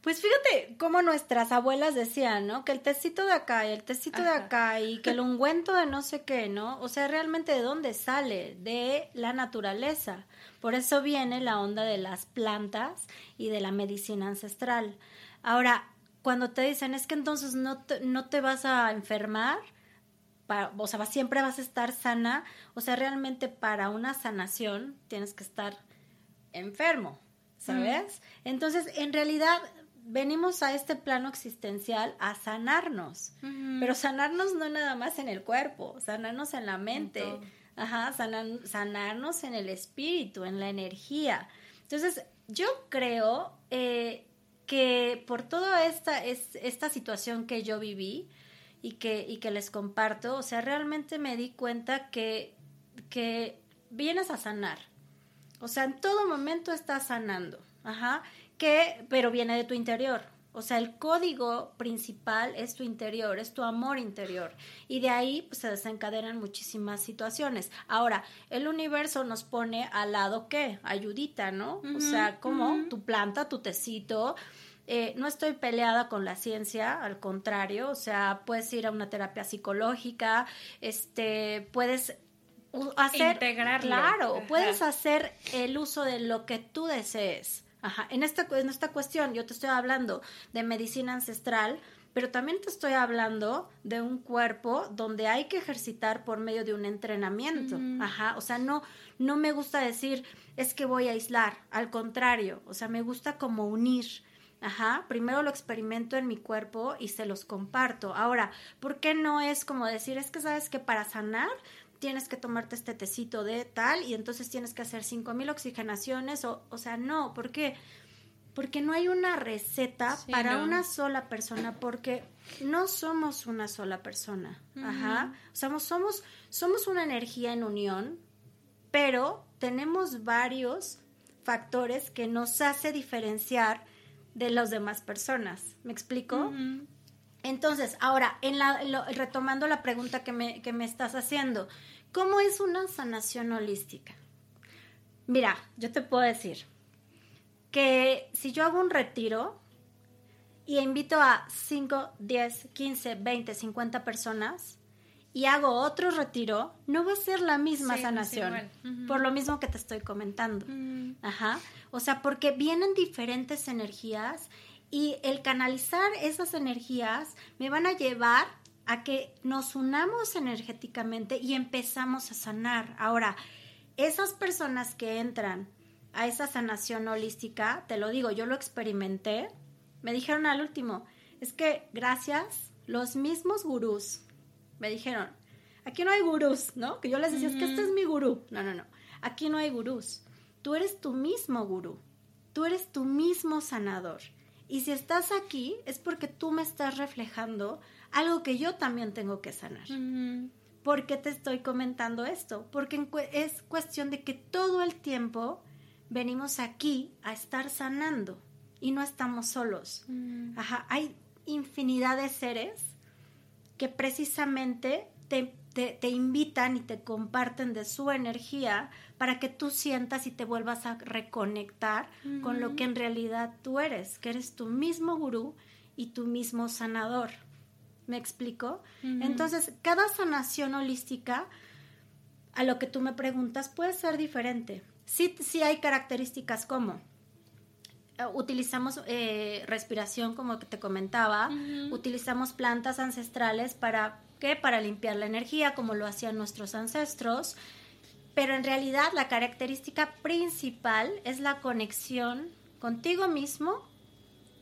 Pues fíjate cómo nuestras abuelas decían, ¿no? Que el tecito de acá y el tecito de acá y que el ungüento de no sé qué, ¿no? O sea, realmente de dónde sale? De la naturaleza. Por eso viene la onda de las plantas y de la medicina ancestral. Ahora, cuando te dicen es que entonces no te, no te vas a enfermar, o sea, siempre vas a estar sana, o sea, realmente para una sanación tienes que estar enfermo, ¿sabes? Entonces, en realidad venimos a este plano existencial a sanarnos, pero sanarnos no nada más en el cuerpo, sanarnos en la mente, ajá, sanarnos en el espíritu, en la energía. Entonces, yo creo eh, que por toda esta, esta situación que yo viví y que, y que les comparto, o sea, realmente me di cuenta que, que vienes a sanar. O sea, en todo momento estás sanando. Ajá que, pero viene de tu interior. O sea, el código principal es tu interior, es tu amor interior. Y de ahí pues, se desencadenan muchísimas situaciones. Ahora, el universo nos pone al lado qué? Ayudita, ¿no? o sea, como tu planta, tu tecito. Eh, no estoy peleada con la ciencia, al contrario, o sea, puedes ir a una terapia psicológica, este, puedes hacer... Integrarlo. Claro, puedes hacer el uso de lo que tú desees. Ajá. En esta, en esta cuestión yo te estoy hablando de medicina ancestral, pero también te estoy hablando de un cuerpo donde hay que ejercitar por medio de un entrenamiento. Ajá. O sea, no, no me gusta decir es que voy a aislar, al contrario, o sea, me gusta como unir. Ajá, primero lo experimento en mi cuerpo y se los comparto. Ahora, ¿por qué no es como decir, es que sabes que para sanar tienes que tomarte este tecito de tal y entonces tienes que hacer cinco mil oxigenaciones o, o sea, no, ¿por qué? Porque no hay una receta para una sola persona, porque no somos una sola persona. Ajá. O sea, somos, somos una energía en unión, pero tenemos varios factores que nos hace diferenciar de las demás personas. ¿Me explico? Entonces, ahora, en la, retomando la pregunta que me, que me estás haciendo, ¿cómo es una sanación holística? Mira, yo te puedo decir que si yo hago un retiro y invito a 5, 10, 15, 20, 50 personas y hago otro retiro, no va a ser la misma sanación, por lo mismo que te estoy comentando. Ajá. O sea, porque vienen diferentes energías y el canalizar esas energías me van a llevar a que nos unamos energéticamente y empezamos a sanar. Ahora, esas personas que entran a esa sanación holística, te lo digo, yo lo experimenté, me dijeron al último, es que gracias, los mismos gurús me dijeron, aquí no hay gurús, ¿no? Que yo les decía, es que este es mi gurú. No, no, no, aquí no hay gurús. Tú eres tu mismo gurú, tú eres tu mismo sanador. Y si estás aquí es porque tú me estás reflejando algo que yo también tengo que sanar. ¿Por qué te estoy comentando esto? Porque es cuestión de que todo el tiempo venimos aquí a estar sanando y no estamos solos. Ajá, hay infinidad de seres que precisamente te te, invitan y te comparten de su energía para que tú sientas y te vuelvas a reconectar con lo que en realidad tú eres, que eres tu mismo gurú y tu mismo sanador. ¿Me explico? Entonces, cada sanación holística, a lo que tú me preguntas, puede ser diferente. Sí, sí hay características como eh, utilizamos eh, respiración como que te comentaba, utilizamos plantas ancestrales para ¿qué? Para limpiar la energía como lo hacían nuestros ancestros, pero en realidad la característica principal es la conexión contigo mismo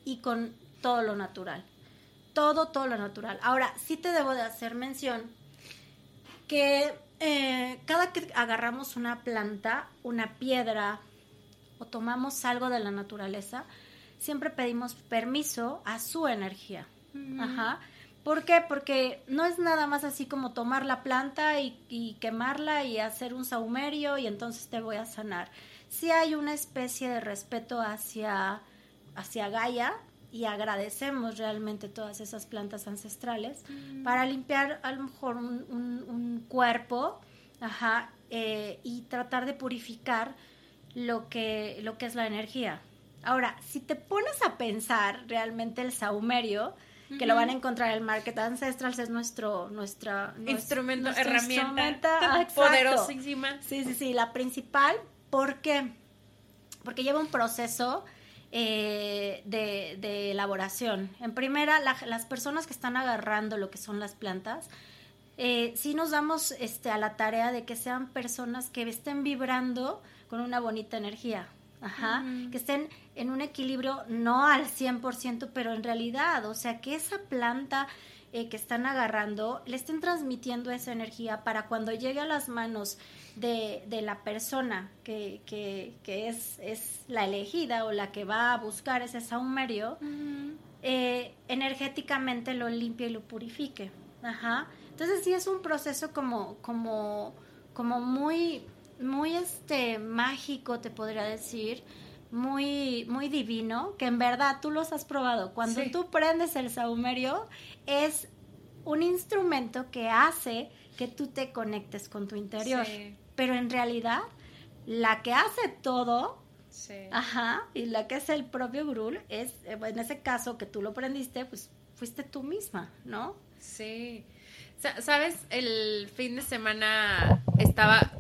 y con todo lo natural. Todo, todo lo natural. Ahora, sí te debo de hacer mención que eh, cada que agarramos una planta, una piedra, o tomamos algo de la naturaleza, siempre pedimos permiso a su energía. Ajá. ¿Por qué? Porque no es nada más así como tomar la planta y, quemarla y hacer un saumerio y entonces te voy a sanar. sí hay una especie de respeto hacia, hacia Gaia y agradecemos realmente todas esas plantas ancestrales mm. para limpiar a lo mejor un, un, cuerpo ajá, eh, y tratar de purificar lo que, lo que es la energía. Ahora, si te pones a pensar realmente el saumerio, que lo van a encontrar en el Market Ancestrals, es nuestro, nuestra, instrumento, herramienta poderosísima. Sí, sí, sí, la principal, ¿por qué? Porque lleva un proceso eh, de, elaboración. En primera, las personas que están agarrando lo que son las plantas, eh, sí nos damos este, a la tarea de que sean personas que estén vibrando con una bonita energía. Ajá, que estén en un equilibrio no al 100%, pero en realidad, o sea, que esa planta eh, que están agarrando le estén transmitiendo esa energía para cuando llegue a las manos de, de la persona que, que, que es, es, la elegida o la que va a buscar ese saumerio, eh, energéticamente lo limpie y lo purifique. Ajá. Entonces sí es un proceso como, como, como muy muy este mágico, te podría decir, muy muy divino, que en verdad tú los has probado. Cuando tú prendes el saumerio es un instrumento que hace que tú te conectes con tu interior. Pero en realidad la que hace todo Ajá, y la que es el propio Grul es, en ese caso que tú lo prendiste, pues fuiste tú misma, ¿no? Sí. Sabes, el fin de semana estaba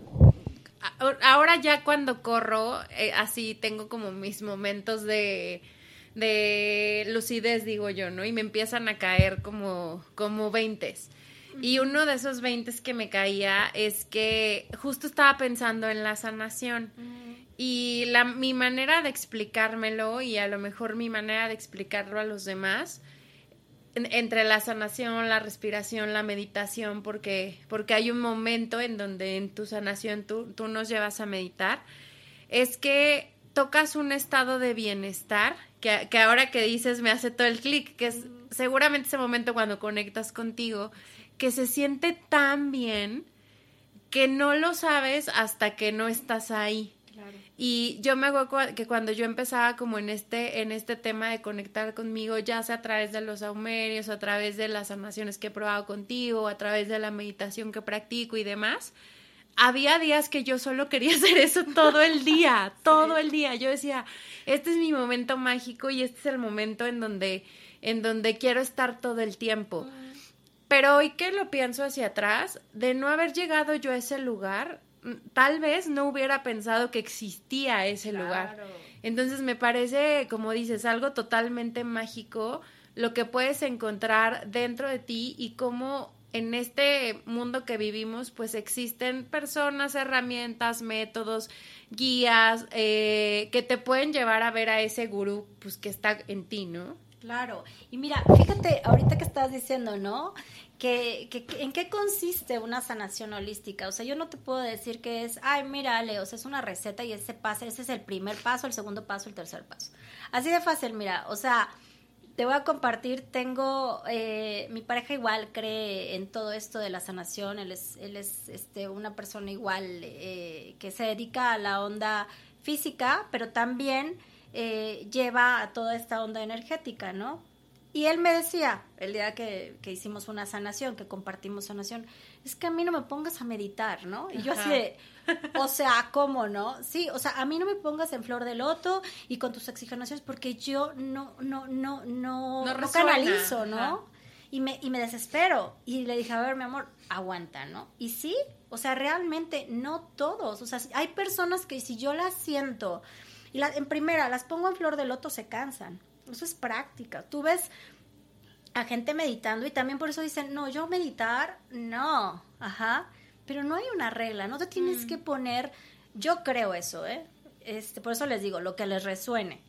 ahora ya cuando corro, eh, así tengo como mis momentos de, de lucidez, digo yo, ¿no? Y me empiezan a caer como, como veintes. Y uno de esos veintes que me caía es que justo estaba pensando en la sanación. Y la, mi manera de explicármelo y a lo mejor mi manera de explicarlo a los demás entre la sanación, la respiración, la meditación, porque, porque hay un momento en donde en tu sanación tú, tú nos llevas a meditar, es que tocas un estado de bienestar, que, que ahora que dices me hace todo el clic, que es seguramente ese momento cuando conectas contigo, que se siente tan bien que no lo sabes hasta que no estás ahí. Y yo me acuerdo que cuando yo empezaba como en este, en este tema de conectar conmigo, ya sea a través de los aumerios, a través de las sanaciones que he probado contigo, a través de la meditación que practico y demás, había días que yo solo quería hacer eso todo el día, todo el día. Yo decía, este es mi momento mágico y este es el momento en donde, en donde quiero estar todo el tiempo. Pero hoy que lo pienso hacia atrás, de no haber llegado yo a ese lugar, tal vez no hubiera pensado que existía ese lugar. Entonces me parece, como dices, algo totalmente mágico lo que puedes encontrar dentro de ti y cómo en este mundo que vivimos, pues existen personas, herramientas, métodos, guías que te pueden llevar a ver a ese gurú, pues que está en ti, ¿no? Claro. Y mira, fíjate, ahorita que estás diciendo, ¿no? que, en qué consiste una sanación holística. O sea, yo no te puedo decir que es, ay, mira, Leo, es una receta y ese pase, ese es el primer paso, el segundo paso, el tercer paso. Así de fácil, mira, o sea, te voy a compartir, tengo, eh, mi pareja igual cree en todo esto de la sanación, él es, él es este, una persona igual eh, que se dedica a la onda física, pero también eh, lleva a toda esta onda energética, ¿no? Y él me decía, el día que, hicimos una sanación, que compartimos sanación, es que a mí no me pongas a meditar, ¿no? Y yo así de, o sea, ¿cómo no? Sí, o sea, a mí no me pongas en flor de loto y con tus oxigenaciones porque yo no, no, no, no, no, canalizo, ¿no? Y me, y me desespero. Y le dije, a ver, mi amor, aguanta, ¿no? Y sí, o sea, realmente no todos. O sea, hay personas que si yo las siento, y la, en primera las pongo en flor de loto, se cansan. Eso es práctica. Tú ves a gente meditando y también por eso dicen, no, yo meditar, no, ajá, pero no hay una regla, no te tienes mm. que poner, yo creo eso, ¿eh? Este, por eso les digo, lo que les resuene.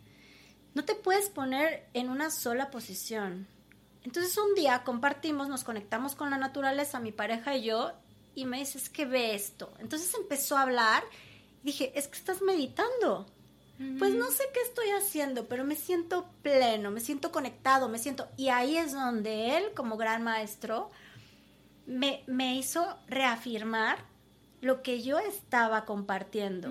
No te puedes poner en una sola posición. Entonces un día compartimos, nos conectamos con la naturaleza, mi pareja y yo, y me dice, es que ve esto. Entonces empezó a hablar y dije, es que estás meditando. Pues no sé qué estoy haciendo, pero me siento pleno, me siento conectado, me siento... Y ahí es donde él, como gran maestro, me, me hizo reafirmar lo que yo estaba compartiendo.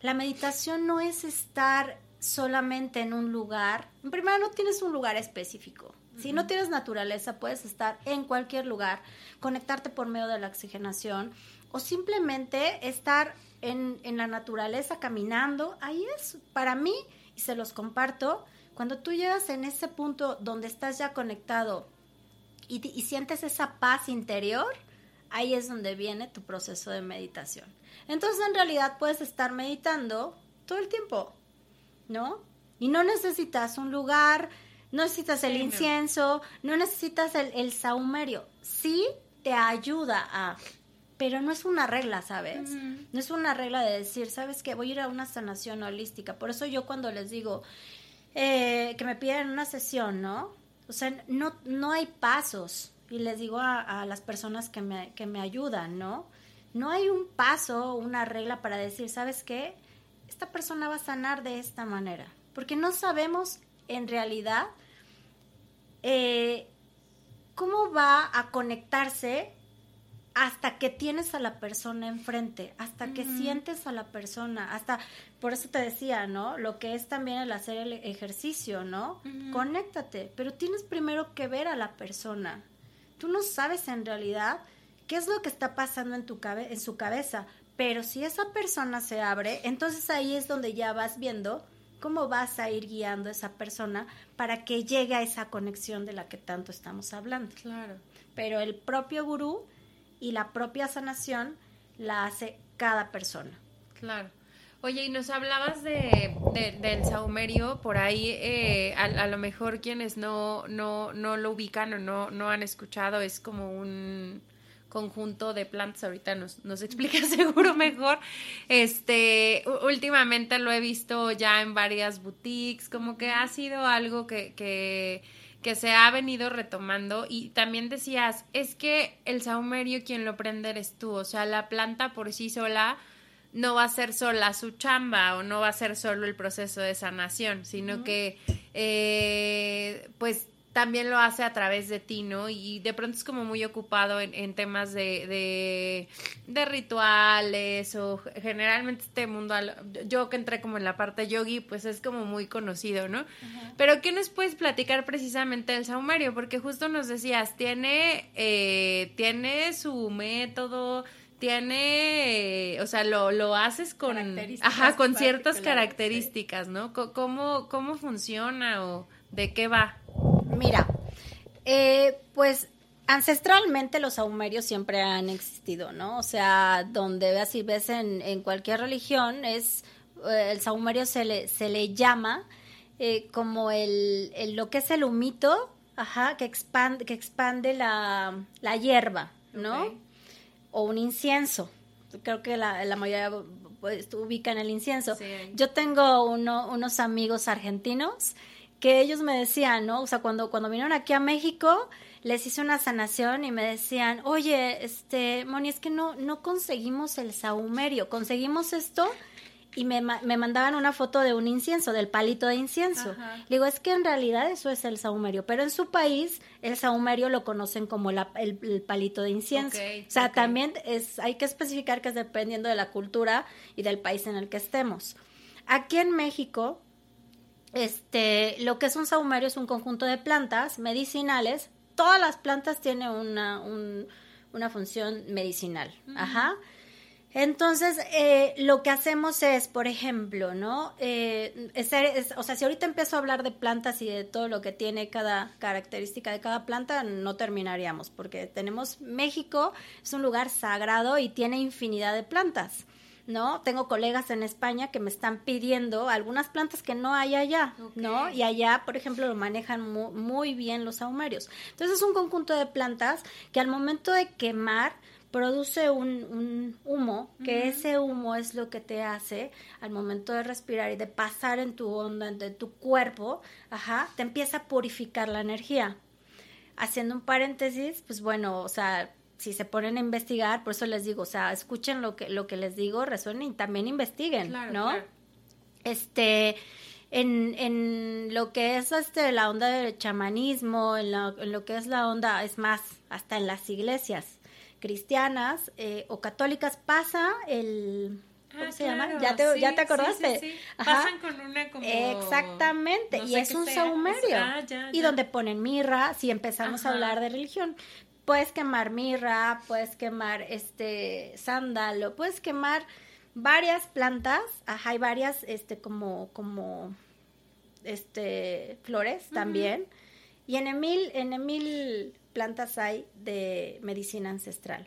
La meditación no es estar solamente en un lugar. En primer no tienes un lugar específico. Si no tienes naturaleza, puedes estar en cualquier lugar, conectarte por medio de la oxigenación o simplemente estar en, en la naturaleza caminando. Ahí es, para mí, y se los comparto, cuando tú llegas en ese punto donde estás ya conectado y, y sientes esa paz interior, ahí es donde viene tu proceso de meditación. Entonces, en realidad, puedes estar meditando todo el tiempo, ¿no? Y no necesitas un lugar, no necesitas el incienso, no, necesitas el, el, saumerio. Sí te ayuda a, pero no es una regla, ¿sabes? No es una regla de decir, ¿sabes qué? Voy a ir a una sanación holística. Por eso yo cuando les digo eh, que me piden una sesión, ¿no? O sea, no, no hay pasos. Y les digo a, a las personas que me, que me ayudan, ¿no? No hay un paso, una regla para decir, ¿sabes qué? Esta persona va a sanar de esta manera. Porque no sabemos en realidad eh, cómo va a conectarse hasta que tienes a la persona enfrente, hasta que sientes a la persona, hasta, por eso te decía, ¿no? Lo que es también el hacer el ejercicio, ¿no? Conéctate, pero tienes primero que ver a la persona. Tú no sabes en realidad qué es lo que está pasando en, tu cabe en su cabeza, pero si esa persona se abre, entonces ahí es donde ya vas viendo cómo vas a ir guiando a esa persona para que llegue a esa conexión de la que tanto estamos hablando. Claro. Pero el propio gurú y la propia sanación la hace cada persona. Claro. Oye, y nos hablabas de, del saumerio, por ahí eh, a, lo mejor quienes no, no, no lo ubican o no, no han escuchado, es como un, conjunto de plantas, ahorita nos, nos explica seguro mejor. Este, últimamente lo he visto ya en varias boutiques, como que ha sido algo que, que se ha venido retomando y también decías, es que el saumerio quien lo prende eres tú, o sea, la planta por sí sola no va a ser sola su chamba o no va a ser solo el proceso de sanación, sino que eh, pues también lo hace a través de ti, ¿no? Y de pronto es como muy ocupado en, temas de, de, rituales o generalmente este mundo, yo que entré como en la parte yogi, pues es como muy conocido, ¿no? Pero ¿qué nos puedes platicar precisamente del saumerio? Porque justo nos decías, tiene, eh, tiene su método, tiene, o sea, lo, lo haces con, ajá, con ciertas características, ¿no? ¿Cómo, ¿Cómo funciona o de qué va? Mira, eh, pues ancestralmente los saumerios siempre han existido, ¿no? O sea, donde veas y ves en, en cualquier religión, es eh, el saumerio se le, se le llama eh, como el, lo que es el humito, ajá, que expande, que expande la, la hierba, ¿no? O un incienso. Creo que la, la mayoría pues, ubican el incienso. Yo tengo uno, unos amigos argentinos que ellos me decían, ¿no? O sea, cuando, cuando vinieron aquí a México, les hice una sanación y me decían, oye, este, Moni, es que no, no conseguimos el saumerio, conseguimos esto y me, me mandaban una foto de un incienso, del palito de incienso. digo, es que en realidad eso es el saumerio, pero en su país el saumerio lo conocen como la, el, palito de incienso. o sea, también es, hay que especificar que es dependiendo de la cultura y del país en el que estemos. Aquí en México, este, lo que es un saumerio es un conjunto de plantas medicinales. Todas las plantas tienen una, una función medicinal. Ajá. Entonces, eh, lo que hacemos es, por ejemplo, ¿no? Eh, o sea, si ahorita empiezo a hablar de plantas y de todo lo que tiene cada característica de cada planta, no terminaríamos, porque tenemos México, es un lugar sagrado y tiene infinidad de plantas. ¿No? Tengo colegas en España que me están pidiendo algunas plantas que no hay allá, ¿no? Y allá, por ejemplo, lo manejan muy, bien los saumerios. Entonces es un conjunto de plantas que al momento de quemar produce un, humo, que ese humo es lo que te hace al momento de respirar y de pasar en tu onda, en tu cuerpo, ajá, te empieza a purificar la energía. Haciendo un paréntesis, pues bueno, o sea, si se ponen a investigar, por eso les digo, o sea, escuchen lo que, lo que les digo, resuenen y también investiguen, ¿no? Este, en, en lo que es este, la onda del chamanismo, en, en lo que es la onda, es más, hasta en las iglesias, cristianas eh, o católicas pasa el ¿Cómo Ah, se llama? ¿Ya te, sí, ¿ya te acordaste? sí, sí. Ajá. Pasan con una como... Exactamente, no y es un sea. saumerio. Ah, ya, y donde ponen mirra, si empezamos a hablar de religión. Puedes quemar mirra, puedes quemar este sándalo, puedes quemar varias plantas, ajá, hay varias este como como este flores también. Y en mil, en mil plantas hay de medicina ancestral.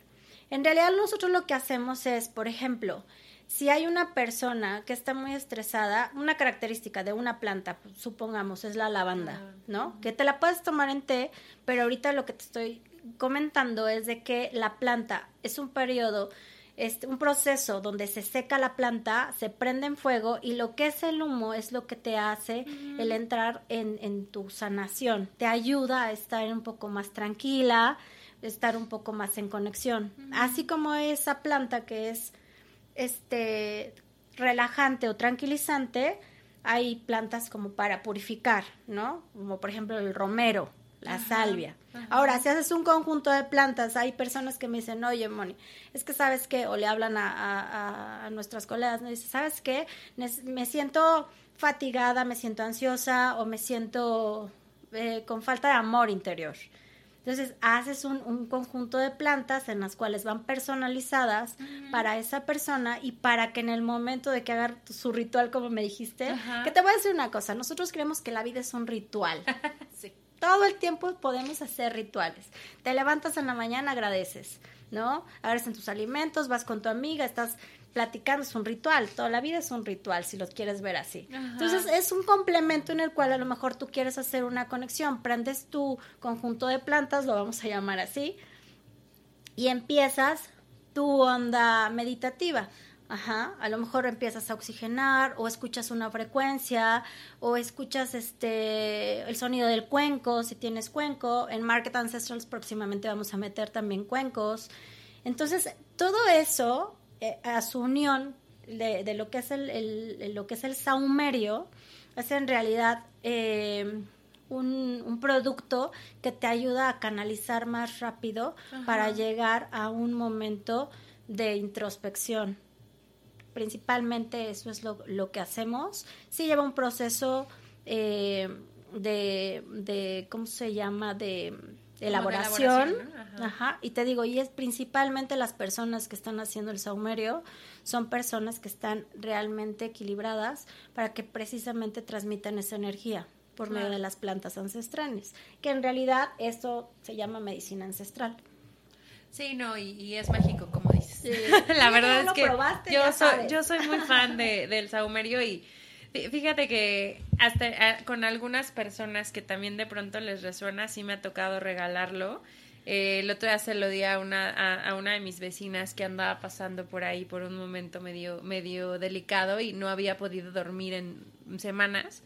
En realidad nosotros lo que hacemos es, por ejemplo, si hay una persona que está muy estresada, una característica de una planta, supongamos, es la lavanda, ¿no? Que te la puedes tomar en té, pero ahorita lo que te estoy comentando es de que la planta es un periodo, este, un proceso donde se seca la planta, se prende en fuego y lo que es el humo es lo que te hace el entrar en, en tu sanación. Te ayuda a estar un poco más tranquila, estar un poco más en conexión. Así como esa planta que es este relajante o tranquilizante, hay plantas como para purificar, ¿no? Como por ejemplo el romero, la Ajá, salvia. ajá. Ahora, si haces un conjunto de plantas, hay personas que me dicen, oye, Moni, es que sabes qué, o le hablan a, a- nuestras colegas, me dicen, ¿sabes qué? Me siento fatigada, me siento ansiosa o me siento eh, con falta de amor interior. Entonces, haces un, un conjunto de plantas en las cuales van personalizadas para esa persona y para que en el momento de que haga tu- su ritual, como me dijiste, que te voy a decir una cosa, nosotros creemos que la vida es un ritual. Sí. Todo el tiempo podemos hacer rituales. Te levantas en la mañana, agradeces, ¿no? Agradeces tus alimentos, vas con tu amiga, estás platicando, es un ritual. Toda la vida es un ritual, si lo quieres ver así. Ajá. Entonces, es un complemento en el cual a lo mejor tú quieres hacer una conexión. Prendes tu conjunto de plantas, lo vamos a llamar así, y empiezas tu onda meditativa. Ajá, a lo mejor empiezas a oxigenar o escuchas una frecuencia o escuchas este el sonido del cuenco si tienes cuenco. En Market Ancestrals próximamente vamos a meter también cuencos. Entonces, todo eso eh, a su unión de, de lo que es el, el- lo que es el saumerio es en realidad eh, un, un producto que te ayuda a canalizar más rápido para llegar a un momento de introspección. Principalmente eso es lo, lo que hacemos. Sí lleva un proceso eh, de, de, ¿cómo se llama? De elaboración. elaboración, ¿no? Ajá. Ajá. Y te digo, y es principalmente las personas que están haciendo el saumerio, son personas que están realmente equilibradas para que precisamente transmitan esa energía por medio de las plantas ancestrales, que en realidad esto se llama medicina ancestral. Sí, no, y, y es mágico, como. Sí. La verdad es que probaste, yo soy, yo soy muy fan de, del saumerio y fí- fíjate que hasta con algunas personas que también de pronto les resuena, sí me ha tocado regalarlo. Eh, el otro día se lo di a una, a, a una de mis vecinas que andaba pasando por ahí por un momento medio, medio delicado y no había podido dormir en semanas.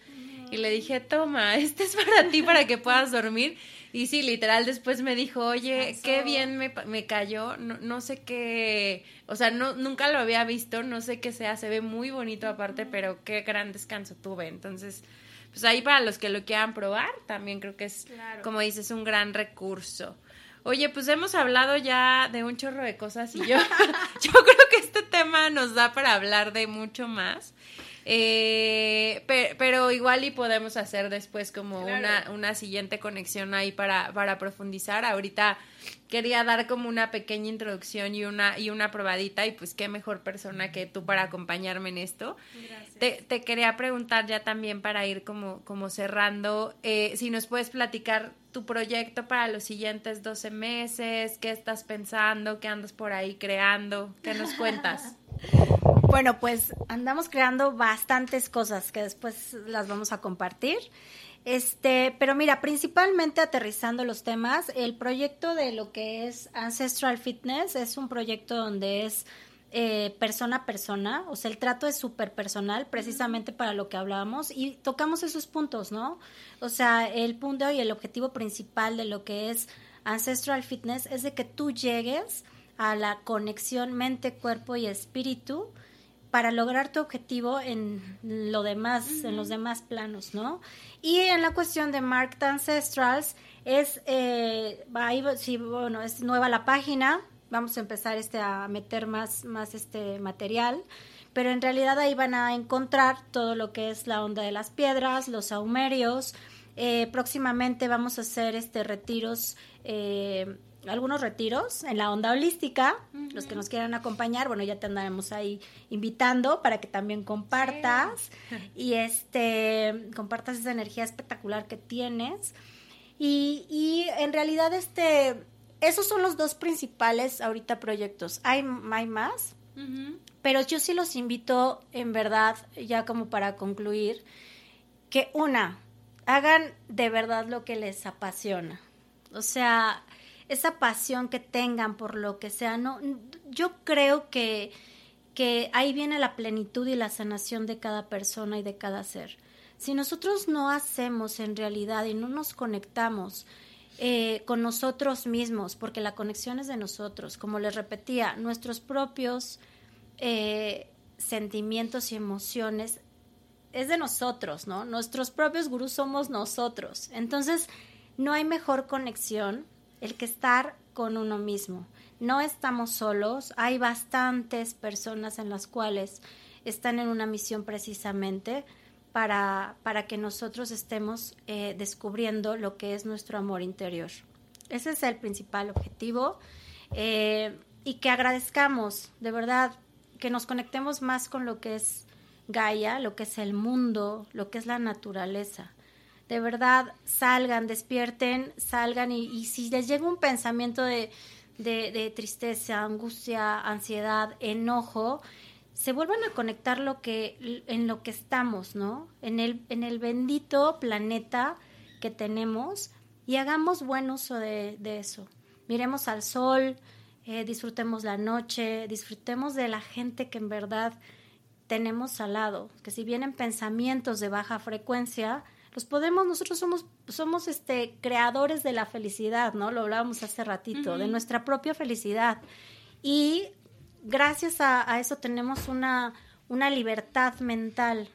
Y le dije, toma, este es para ti, para que puedas dormir. Y sí, literal, después me dijo, oye, qué bien me, me cayó, no, no sé qué, o sea, no, nunca lo había visto, no sé qué sea, se ve muy bonito aparte, pero qué gran descanso tuve. Entonces, pues ahí para los que lo quieran probar, también creo que es, Claro. como dices, un gran recurso. Oye, pues hemos hablado ya de un chorro de cosas y yo, yo creo que este tema nos da para hablar de mucho más. Eh, pe- pero, igual y podemos hacer después como Claro. una, una siguiente conexión ahí para, para profundizar. Ahorita quería dar como una pequeña introducción y una, y una probadita y pues qué mejor persona que tú para acompañarme en esto. Te, te quería preguntar ya también para ir como, como cerrando, eh, si nos puedes platicar tu proyecto para los siguientes 12 meses, qué estás pensando, qué andas por ahí creando, qué nos cuentas. Bueno, pues andamos creando bastantes cosas que después las vamos a compartir. Este, pero mira, principalmente aterrizando los temas, el proyecto de lo que es Ancestral Fitness es un proyecto donde es eh, persona a persona, o sea, el trato es súper personal, precisamente para lo que hablábamos, y tocamos esos puntos, ¿no? O sea, el punto y el objetivo principal de lo que es Ancestral Fitness es de que tú llegues a la conexión mente, cuerpo y espíritu para lograr tu objetivo en lo demás, en los demás planos, ¿no? Y en la cuestión de Marked Ancestrals es, eh, ahí, sí, bueno, es nueva la página, vamos a empezar este a meter más, más este material, pero en realidad ahí van a encontrar todo lo que es la onda de las piedras, los saumerios. Eh, próximamente vamos a hacer este retiros eh, algunos retiros en la onda holística. Los que nos quieran acompañar, bueno, ya te andaremos ahí invitando para que también compartas y este compartas esa energía espectacular que tienes. Y, y, en realidad, este, esos son los dos principales ahorita proyectos. Hay, hay más, pero yo sí los invito, en verdad, ya como para concluir, que una, hagan de verdad lo que les apasiona. O sea, esa pasión que tengan por lo que sea, no, yo creo que, que ahí viene la plenitud y la sanación de cada persona y de cada ser. Si nosotros no hacemos en realidad y no nos conectamos eh, con nosotros mismos, porque la conexión es de nosotros, como les repetía, nuestros propios eh, sentimientos y emociones es de nosotros, ¿no? Nuestros propios gurús somos nosotros. Entonces, no hay mejor conexión el que estar con uno mismo. No estamos solos, hay bastantes personas en las cuales están en una misión precisamente para, para que nosotros estemos eh, descubriendo lo que es nuestro amor interior. Ese es el principal objetivo eh, y que agradezcamos, de verdad, que nos conectemos más con lo que es Gaia, lo que es el mundo, lo que es la naturaleza de verdad salgan, despierten, salgan y, si les llega un pensamiento de, tristeza, angustia, ansiedad, enojo, se vuelvan a conectar lo que, en lo que estamos, ¿no? En el, en el bendito planeta que tenemos y hagamos buen uso de, eso. Miremos al sol, eh, disfrutemos la noche, disfrutemos de la gente que en verdad tenemos al lado, que si vienen pensamientos de baja frecuencia, los podemos, nosotros somos, somos este, creadores de la felicidad, ¿no? Lo hablábamos hace ratito, de nuestra propia felicidad. Y gracias a, eso tenemos una, una libertad mental,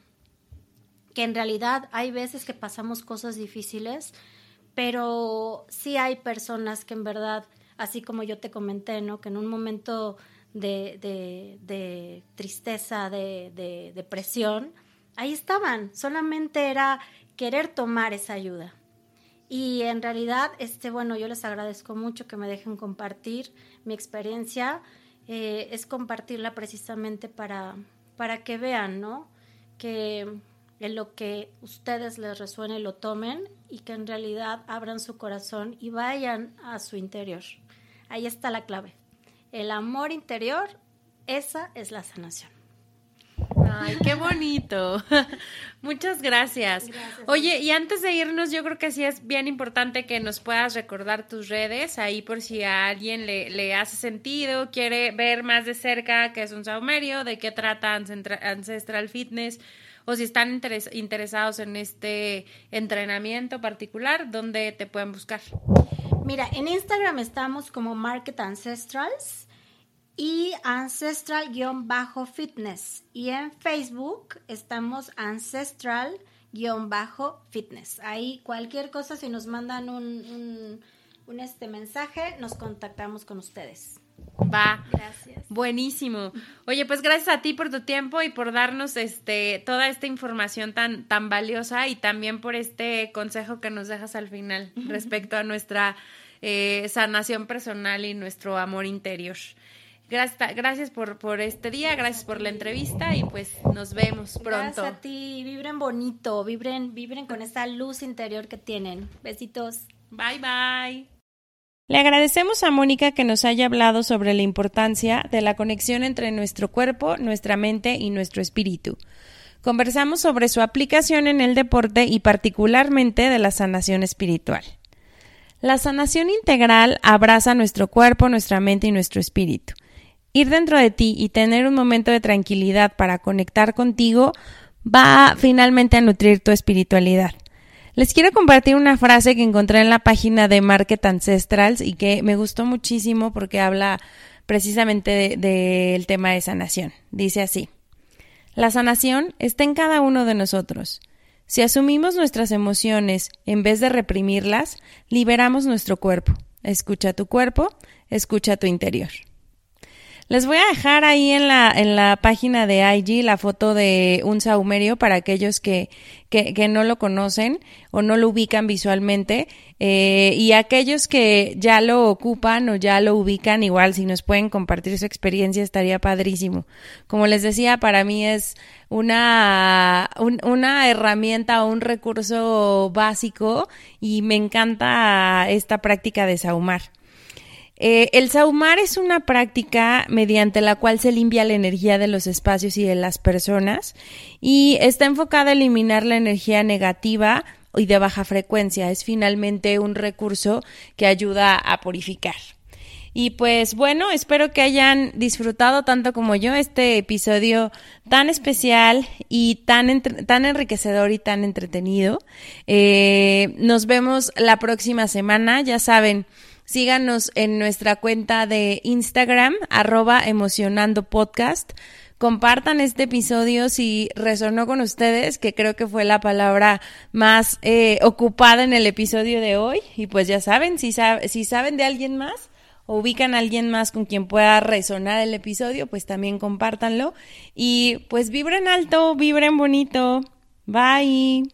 que en realidad hay veces que pasamos cosas difíciles, pero sí hay personas que en verdad, así como yo te comenté, ¿no? Que en un momento de, de, tristeza, de, de depresión, ahí estaban, solamente era querer tomar esa ayuda. Y en realidad, este, bueno, yo les agradezco mucho que me dejen compartir mi experiencia. Eh, es compartirla precisamente para, para que vean, ¿no? Que en lo que ustedes les resuene lo tomen y que en realidad abran su corazón y vayan a su interior. Ahí está la clave. El amor interior, esa es la sanación. Ay, qué bonito. Muchas gracias. Oye, y antes de irnos, yo creo que sí es bien importante que nos puedas recordar tus redes, ahí por si a alguien le, le hace sentido, quiere ver más de cerca qué es un saumerio, de qué trata Ancestral Fitness, o si están interesados en este entrenamiento particular, ¿dónde te pueden buscar? Mira, en Instagram estamos como Market Ancestrals y ancestral-fitness. Y en Facebook estamos ancestral-fitness. Ahí cualquier cosa, si nos mandan un, un, este mensaje, nos contactamos con ustedes. Va. Gracias. Buenísimo. Oye, pues gracias a ti por tu tiempo y por darnos este toda esta información tan tan valiosa y también por este consejo que nos dejas al final respecto a nuestra eh, sanación personal y nuestro amor interior. Gracias, gracias por, por este día, gracias por la entrevista y pues nos vemos pronto. Gracias a ti, vibren bonito, vibren, vibren con esa luz interior que tienen. Besitos. Bye bye. Le agradecemos a Mónica que nos haya hablado sobre la importancia de la conexión entre nuestro cuerpo, nuestra mente y nuestro espíritu. Conversamos sobre su aplicación en el deporte y particularmente de la sanación espiritual. La sanación integral abraza nuestro cuerpo, nuestra mente y nuestro espíritu. Ir dentro de ti y tener un momento de tranquilidad para conectar contigo va finalmente a nutrir tu espiritualidad. Les quiero compartir una frase que encontré en la página de Market Ancestrals y que me gustó muchísimo porque habla precisamente del tema de sanación. Dice así, la sanación está en cada uno de nosotros. Si asumimos nuestras emociones en vez de reprimirlas, liberamos nuestro cuerpo escucha tu cuerpo, escucha tu interior. Les voy a dejar ahí en la, en la página de IG la foto de un saumerio para aquellos que, que, no lo conocen o no lo ubican visualmente. Eh, y aquellos que ya lo ocupan o ya lo ubican, igual si nos pueden compartir su experiencia estaría padrísimo. Como les decía, para mí es una, una herramienta o un recurso básico y me encanta esta práctica de saumar. Eh, el saumar es una práctica mediante la cual se limpia la energía de los espacios y de las personas y está enfocada a eliminar la energía negativa y de baja frecuencia. Es finalmente un recurso que ayuda a purificar. Y pues bueno, espero que hayan disfrutado tanto como yo este episodio tan especial y tan, tan enriquecedor y tan entretenido. Eh, nos vemos la próxima semana, ya saben. Síganos en nuestra cuenta de Instagram, arroba emocionando podcast. Compartan este episodio si resonó con ustedes, que creo que fue la palabra más eh, ocupada en el episodio de hoy. Y pues ya saben, si, si saben de alguien más o ubican a alguien más con quien pueda resonar el episodio, pues también compártanlo. Y pues vibren alto, vibren bonito. Bye.